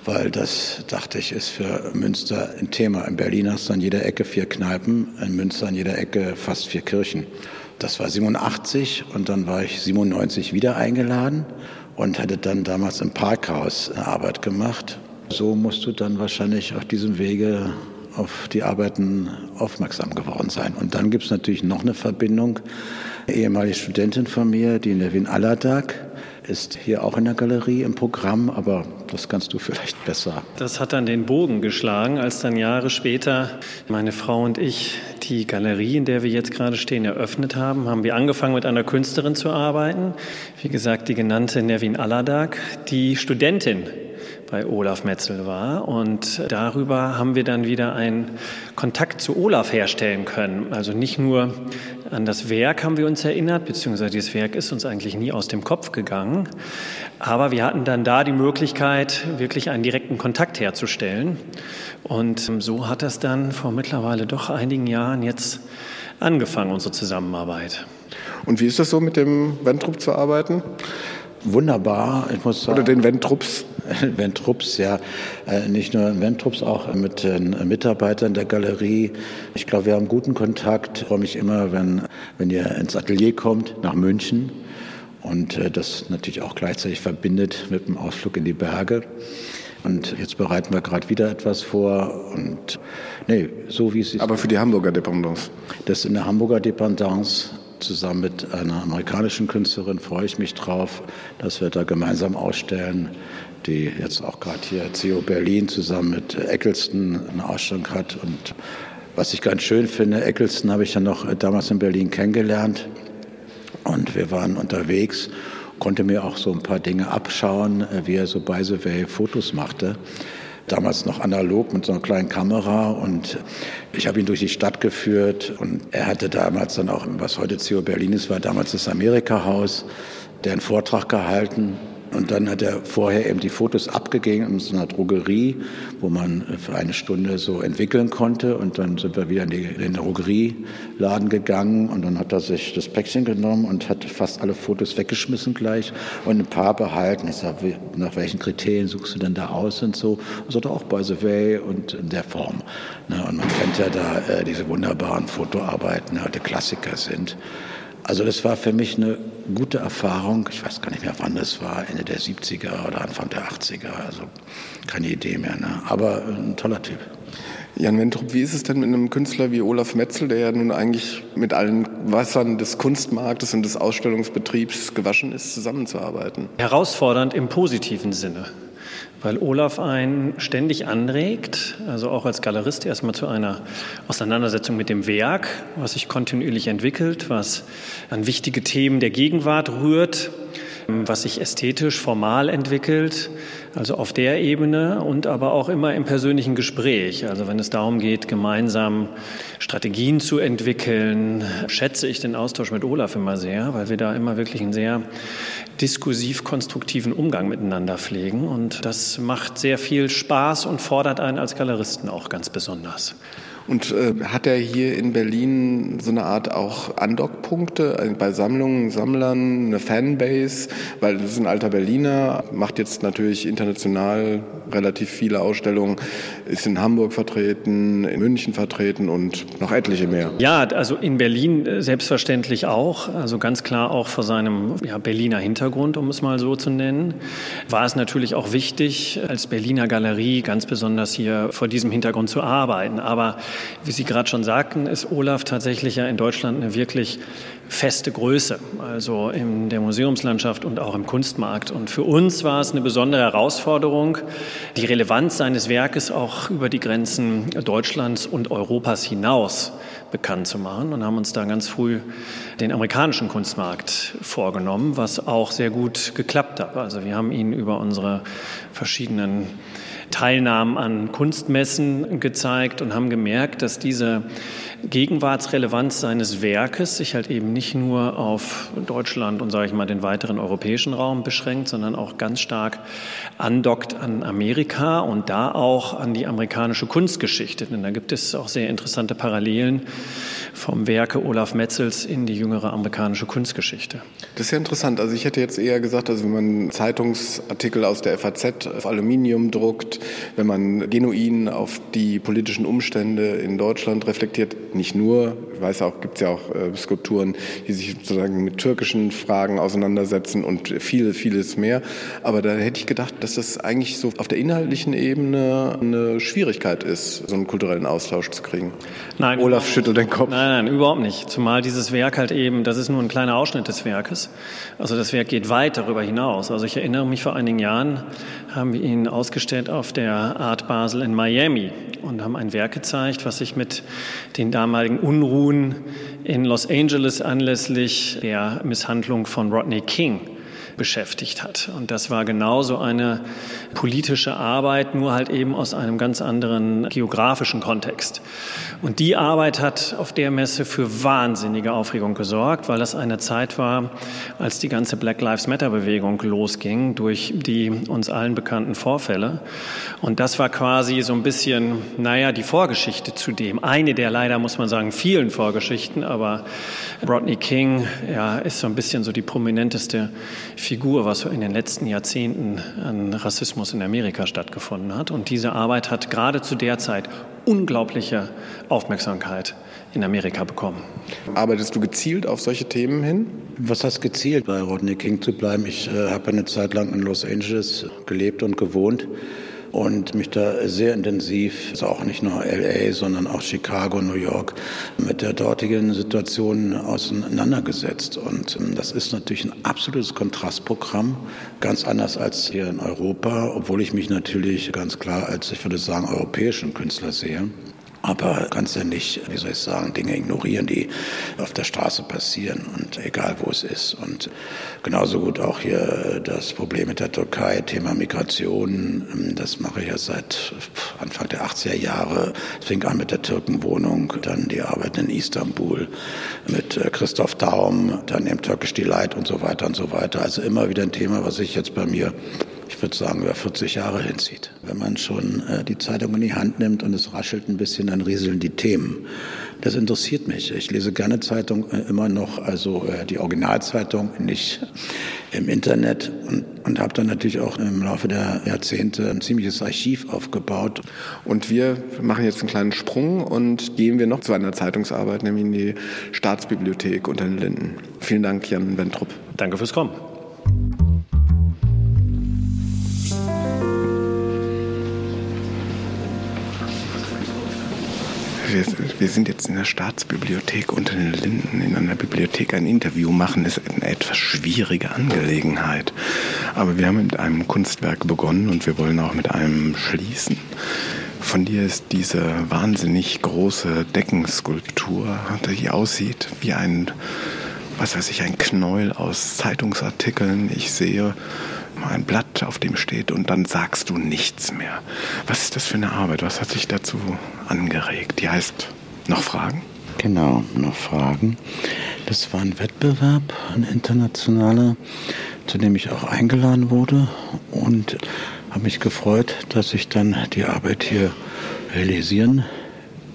weil das, dachte ich, ist für Münster ein Thema. In Berlin hast du an jeder Ecke vier Kneipen, in Münster an jeder Ecke fast vier Kirchen. Das war 87 und dann war ich 97 wieder eingeladen und hatte dann damals im Parkhaus eine Arbeit gemacht. So musst du dann wahrscheinlich auf diesem Wege auf die Arbeiten aufmerksam geworden sein. Und dann gibt es natürlich noch eine Verbindung. Ehemalige Studentin von mir, die Nevin Aladak, ist hier auch in der Galerie im Programm, aber das kannst du vielleicht besser. Das hat dann den Bogen geschlagen, als dann Jahre später meine Frau und ich die Galerie, in der wir jetzt gerade stehen, eröffnet haben, haben wir angefangen mit einer Künstlerin zu arbeiten. Wie gesagt, die genannte Nevin Aladak, die Studentin bei Olaf Metzel war. Und darüber haben wir dann wieder einen Kontakt zu Olaf herstellen können. Also nicht nur an das Werk haben wir uns erinnert, beziehungsweise dieses Werk ist uns eigentlich nie aus dem Kopf gegangen. Aber wir hatten dann da die Möglichkeit, wirklich einen direkten Kontakt herzustellen. Und so hat das dann vor mittlerweile doch einigen Jahren jetzt angefangen, unsere Zusammenarbeit. Und wie ist das so, mit dem Wendrup zu arbeiten? Wunderbar, ich muss sagen. Oder den Wendrups? Ventrups, <laughs> ja, äh, nicht nur Ventrups, auch mit den Mitarbeitern der Galerie. Ich glaube, wir haben guten Kontakt. Ich freue mich immer, wenn, wenn ihr ins Atelier kommt, nach München. Und äh, das natürlich auch gleichzeitig verbindet mit dem Ausflug in die Berge. Und jetzt bereiten wir gerade wieder etwas vor. Und nee, so wie es ist. Aber für die Hamburger Dependance? Das ist eine Hamburger Dependance zusammen mit einer amerikanischen Künstlerin freue ich mich drauf, dass wir da gemeinsam ausstellen die jetzt auch gerade hier CO Berlin zusammen mit Eccleston eine Ausstellung hat. Und was ich ganz schön finde, Eccleston habe ich ja noch damals in Berlin kennengelernt. Und wir waren unterwegs, konnte mir auch so ein paar Dinge abschauen, wie er so by the way Fotos machte damals noch analog mit so einer kleinen Kamera und ich habe ihn durch die Stadt geführt und er hatte damals dann auch, was heute CO Berlin ist, war damals das Amerika-Haus, der einen Vortrag gehalten und dann hat er vorher eben die Fotos abgegeben in so einer Drogerie, wo man für eine Stunde so entwickeln konnte. Und dann sind wir wieder in, die, in den Drogerieladen gegangen und dann hat er sich das Päckchen genommen und hat fast alle Fotos weggeschmissen gleich und ein paar behalten. Ich sage, nach welchen Kriterien suchst du denn da aus und so? Und sagte auch by the way und in der Form. Ne, und man kennt ja da äh, diese wunderbaren Fotoarbeiten, die heute Klassiker sind. Also das war für mich eine gute Erfahrung. Ich weiß gar nicht mehr, wann das war, Ende der 70er oder Anfang der 80er. Also keine Idee mehr. Ne? Aber ein toller Typ. Jan Wentrup, wie ist es denn mit einem Künstler wie Olaf Metzel, der ja nun eigentlich mit allen Wassern des Kunstmarktes und des Ausstellungsbetriebs gewaschen ist, zusammenzuarbeiten? Herausfordernd im positiven Sinne weil Olaf einen ständig anregt, also auch als Galerist erstmal zu einer Auseinandersetzung mit dem Werk, was sich kontinuierlich entwickelt, was an wichtige Themen der Gegenwart rührt, was sich ästhetisch, formal entwickelt, also auf der Ebene und aber auch immer im persönlichen Gespräch. Also wenn es darum geht, gemeinsam Strategien zu entwickeln, schätze ich den Austausch mit Olaf immer sehr, weil wir da immer wirklich einen sehr diskursiv-konstruktiven Umgang miteinander pflegen. Und das macht sehr viel Spaß und fordert einen als Galeristen auch ganz besonders. Und äh, hat er hier in Berlin so eine Art auch Andockpunkte äh, bei Sammlungen, Sammlern, eine Fanbase? Weil das ist ein alter Berliner, macht jetzt natürlich international relativ viele Ausstellungen, ist in Hamburg vertreten, in München vertreten und noch etliche mehr. Ja, also in Berlin äh, selbstverständlich auch. Also ganz klar auch vor seinem ja, Berliner Hintergrund, um es mal so zu nennen, war es natürlich auch wichtig, als Berliner Galerie ganz besonders hier vor diesem Hintergrund zu arbeiten. Aber wie Sie gerade schon sagten, ist Olaf tatsächlich ja in Deutschland eine wirklich feste Größe, also in der Museumslandschaft und auch im Kunstmarkt. Und für uns war es eine besondere Herausforderung, die Relevanz seines Werkes auch über die Grenzen Deutschlands und Europas hinaus bekannt zu machen und haben uns da ganz früh den amerikanischen Kunstmarkt vorgenommen, was auch sehr gut geklappt hat. Also wir haben ihn über unsere verschiedenen Teilnahmen an Kunstmessen gezeigt und haben gemerkt, dass diese Gegenwartsrelevanz seines Werkes sich halt eben nicht nur auf Deutschland und sage ich mal den weiteren europäischen Raum beschränkt, sondern auch ganz stark andockt an Amerika und da auch an die amerikanische Kunstgeschichte. Denn da gibt es auch sehr interessante Parallelen vom Werke Olaf Metzels in die jüngere amerikanische Kunstgeschichte. Das ist ja interessant. Also ich hätte jetzt eher gesagt, also wenn man Zeitungsartikel aus der FAZ auf Aluminium druckt, wenn man genuin auf die politischen Umstände in Deutschland reflektiert, nicht nur, ich weiß auch, gibt es ja auch äh, Skulpturen, die sich sozusagen mit türkischen Fragen auseinandersetzen und vieles, vieles mehr. Aber da hätte ich gedacht, dass das eigentlich so auf der inhaltlichen Ebene eine Schwierigkeit ist, so einen kulturellen Austausch zu kriegen. Nein. Olaf schüttelt den Kopf. Nein, nein, überhaupt nicht. Zumal dieses Werk halt eben, das ist nur ein kleiner Ausschnitt des Werkes. Also das Werk geht weit darüber hinaus. Also ich erinnere mich, vor einigen Jahren haben wir ihn ausgestellt auf der Art Basel in Miami und haben ein Werk gezeigt, was sich mit den damaligen Unruhen in Los Angeles anlässlich der Misshandlung von Rodney King beschäftigt hat. Und das war genauso eine politische Arbeit, nur halt eben aus einem ganz anderen geografischen Kontext. Und die Arbeit hat auf der Messe für wahnsinnige Aufregung gesorgt, weil das eine Zeit war, als die ganze Black Lives Matter Bewegung losging durch die uns allen bekannten Vorfälle. Und das war quasi so ein bisschen, naja, die Vorgeschichte zu dem. Eine der leider, muss man sagen, vielen Vorgeschichten, aber Rodney King ja, ist so ein bisschen so die prominenteste Figur, was in den letzten Jahrzehnten an Rassismus in Amerika stattgefunden hat. Und diese Arbeit hat gerade zu der Zeit unglaubliche Aufmerksamkeit in Amerika bekommen. Arbeitest du gezielt auf solche Themen hin? Was heißt gezielt, bei Rodney King zu bleiben? Ich äh, habe eine Zeit lang in Los Angeles gelebt und gewohnt und mich da sehr intensiv, also auch nicht nur LA, sondern auch Chicago, New York, mit der dortigen Situation auseinandergesetzt. Und ähm, das ist natürlich ein absolutes Kontrastprogramm, ganz anders als hier in Europa, obwohl ich mich natürlich ganz klar als, ich würde sagen, europäischen Künstler sehe. Aber kannst ja nicht, wie soll ich sagen, Dinge ignorieren, die auf der Straße passieren und egal wo es ist. Und genauso gut auch hier das Problem mit der Türkei, Thema Migration. Das mache ich ja seit Anfang der 80er Jahre. Es fing an mit der Türkenwohnung, dann die Arbeit in Istanbul mit Christoph Daum, dann im Turkish Delight und so weiter und so weiter. Also immer wieder ein Thema, was sich jetzt bei mir ich würde sagen, über 40 Jahre hinzieht. Wenn man schon äh, die Zeitung in die Hand nimmt und es raschelt ein bisschen, dann rieseln die Themen. Das interessiert mich. Ich lese gerne Zeitung äh, immer noch, also äh, die Originalzeitung, nicht im Internet und, und habe dann natürlich auch im Laufe der Jahrzehnte ein ziemliches Archiv aufgebaut. Und wir machen jetzt einen kleinen Sprung und gehen wir noch zu einer Zeitungsarbeit, nämlich in die Staatsbibliothek unter den Linden. Vielen Dank, Jan Wentrup. Danke fürs Kommen. Wir, wir, sind jetzt in der Staatsbibliothek unter den Linden, in einer Bibliothek ein Interview machen, ist eine etwas schwierige Angelegenheit. Aber wir haben mit einem Kunstwerk begonnen und wir wollen auch mit einem schließen. Von dir ist diese wahnsinnig große Deckenskulptur, die aussieht wie ein, was weiß ich, ein Knäuel aus Zeitungsartikeln. Ich sehe ein Blatt, auf dem steht und dann sagst du nichts mehr. Was ist das für eine Arbeit? Was hat sich dazu angeregt? Die heißt Noch Fragen? Genau, noch Fragen. Das war ein Wettbewerb, ein internationaler, zu dem ich auch eingeladen wurde und habe mich gefreut, dass ich dann die Arbeit hier realisieren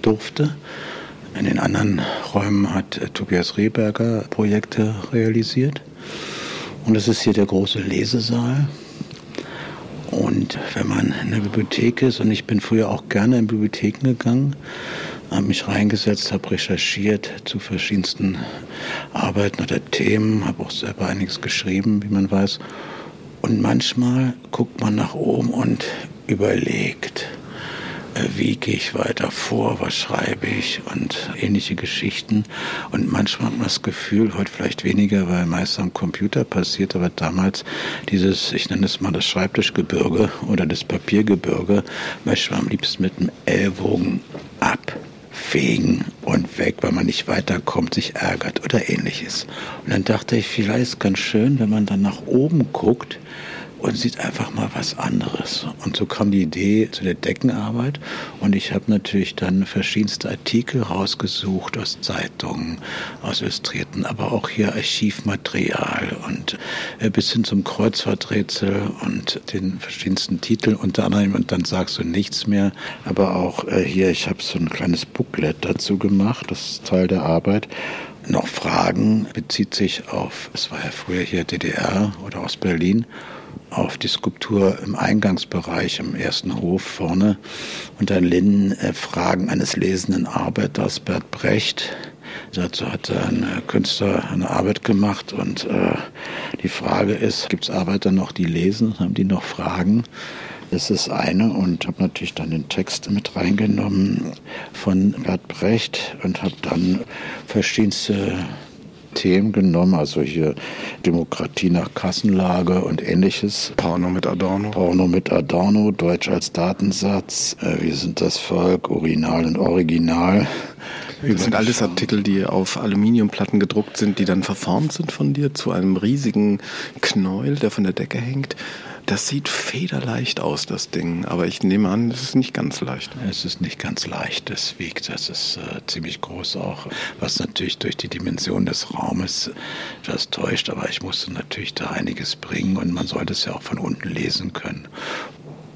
durfte. In den anderen Räumen hat Tobias Rehberger Projekte realisiert. Und das ist hier der große Lesesaal. Und wenn man in der Bibliothek ist, und ich bin früher auch gerne in Bibliotheken gegangen, habe mich reingesetzt, habe recherchiert zu verschiedensten Arbeiten oder Themen, habe auch selber einiges geschrieben, wie man weiß. Und manchmal guckt man nach oben und überlegt, wie gehe ich weiter vor, was schreibe ich und ähnliche Geschichten. Und manchmal hat man das Gefühl, heute vielleicht weniger, weil meist am Computer passiert, aber damals dieses, ich nenne es mal das Schreibtischgebirge oder das Papiergebirge, möchte man am liebsten mit dem Ellbogen abfegen und weg, weil man nicht weiterkommt, sich ärgert oder ähnliches. Und dann dachte ich, vielleicht ist es ganz schön, wenn man dann nach oben guckt, und sieht einfach mal was anderes. Und so kam die Idee zu der Deckenarbeit. Und ich habe natürlich dann verschiedenste Artikel rausgesucht aus Zeitungen, aus Illustrierten, aber auch hier Archivmaterial und äh, bis hin zum Kreuzworträtsel und den verschiedensten Titeln unter anderem. Und dann sagst du nichts mehr, aber auch äh, hier, ich habe so ein kleines Booklet dazu gemacht, das ist Teil der Arbeit. Noch Fragen, bezieht sich auf, es war ja früher hier DDR oder aus Berlin, auf die Skulptur im Eingangsbereich im ersten Hof vorne unter Linden äh, Fragen eines lesenden Arbeiters Bert Brecht. Dazu hat ein Künstler eine Arbeit gemacht und äh, die Frage ist, gibt es Arbeiter noch, die lesen? Haben die noch Fragen? Das ist eine und habe natürlich dann den Text mit reingenommen von Bert Brecht und habe dann verschiedenste Themen genommen, also hier Demokratie nach Kassenlage und ähnliches. Porno mit Adorno. Porno mit Adorno, Deutsch als Datensatz, äh, wir sind das Volk, Original und Original. Das sind alles Artikel, die auf Aluminiumplatten gedruckt sind, die dann verformt sind von dir zu einem riesigen Knäuel, der von der Decke hängt. Das sieht federleicht aus, das Ding. Aber ich nehme an, es ist nicht ganz leicht. Es ist nicht ganz leicht. Es wiegt, es ist äh, ziemlich groß auch, was natürlich durch die Dimension des Raumes etwas täuscht. Aber ich musste natürlich da einiges bringen und man sollte es ja auch von unten lesen können.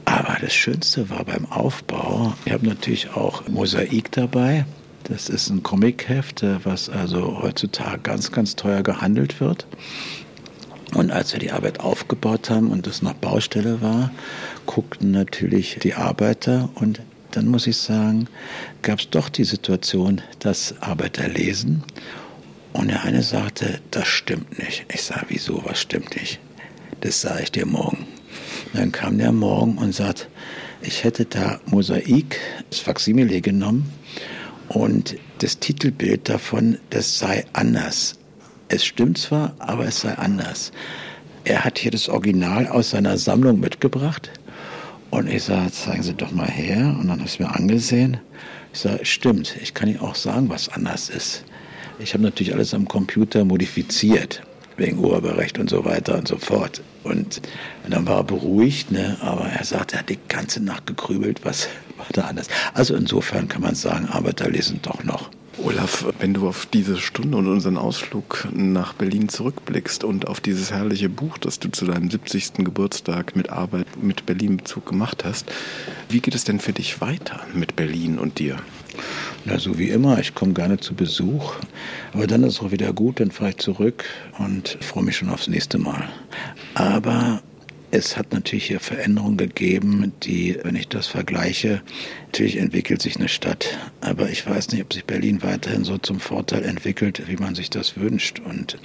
Aber das Schönste war beim Aufbau, ich habe natürlich auch Mosaik dabei. Das ist ein Comicheft, äh, was also heutzutage ganz, ganz teuer gehandelt wird. Und als wir die Arbeit aufgebaut haben und es noch Baustelle war, guckten natürlich die Arbeiter und dann muss ich sagen, gab es doch die Situation, dass Arbeiter lesen und der eine sagte, das stimmt nicht. Ich sage, wieso, was stimmt nicht? Das sage ich dir morgen. Dann kam der morgen und sagt, ich hätte da Mosaik, das Faximile genommen und das Titelbild davon, das sei anders es stimmt zwar, aber es sei anders. Er hat hier das Original aus seiner Sammlung mitgebracht. Und ich sage, zeigen Sie doch mal her. Und dann habe ich es mir angesehen. Ich sage, stimmt, ich kann Ihnen auch sagen, was anders ist. Ich habe natürlich alles am Computer modifiziert, wegen Urheberrecht und so weiter und so fort. Und, und dann war er beruhigt, ne? aber er sagt, er hat die ganze Nacht gegrübelt, was <laughs> war da anders. Also insofern kann man sagen, Arbeiter lesen doch noch. Olaf, wenn du auf diese Stunde und unseren Ausflug nach Berlin zurückblickst und auf dieses herrliche Buch, das du zu deinem 70. Geburtstag mit Arbeit mit Berlin-Bezug gemacht hast, wie geht es denn für dich weiter mit Berlin und dir? Na, so wie immer, ich komme gerne zu Besuch. Aber dann ist es auch wieder gut, dann fahre ich zurück und freue mich schon aufs nächste Mal. Aber es hat natürlich hier Veränderungen gegeben, die, wenn ich das vergleiche, natürlich entwickelt sich eine Stadt. Aber ich weiß nicht, ob sich Berlin weiterhin so zum Vorteil entwickelt, wie man sich das wünscht. Und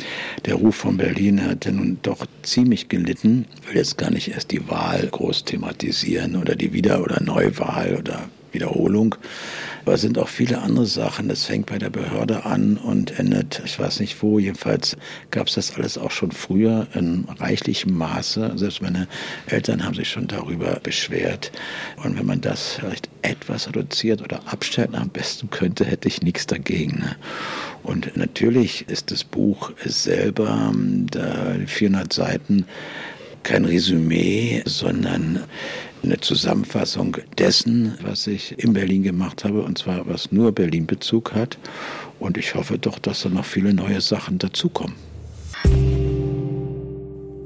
der Ruf von Berlin hat ja nun doch ziemlich gelitten. Ich will jetzt gar nicht erst die Wahl groß thematisieren oder die Wieder- oder Neuwahl oder Wiederholung. Aber es sind auch viele andere Sachen. Das fängt bei der Behörde an und endet, ich weiß nicht wo. Jedenfalls gab es das alles auch schon früher in reichlichem Maße. Selbst meine Eltern haben sich schon darüber beschwert. Und wenn man das vielleicht etwas reduziert oder abstellen am besten könnte, hätte ich nichts dagegen. Ne? Und natürlich ist das Buch selber, da 400 Seiten, kein Resümee, sondern eine Zusammenfassung dessen, was ich in Berlin gemacht habe, und zwar was nur Berlin-Bezug hat. Und ich hoffe doch, dass da noch viele neue Sachen dazukommen.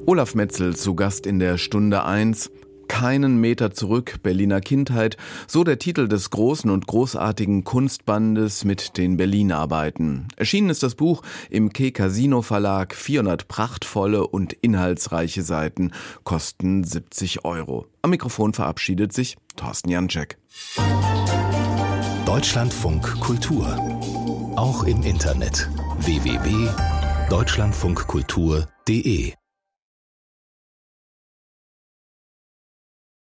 Olaf Metzel zu Gast in der Stunde 1 keinen Meter zurück, Berliner Kindheit, so der Titel des großen und großartigen Kunstbandes mit den Berlin-Arbeiten. Erschienen ist das Buch im K Casino Verlag, 400 prachtvolle und inhaltsreiche Seiten, kosten 70 Euro. Am Mikrofon verabschiedet sich Thorsten Janczek. Deutschlandfunk Kultur. Auch im Internet www.deutschlandfunkkultur.de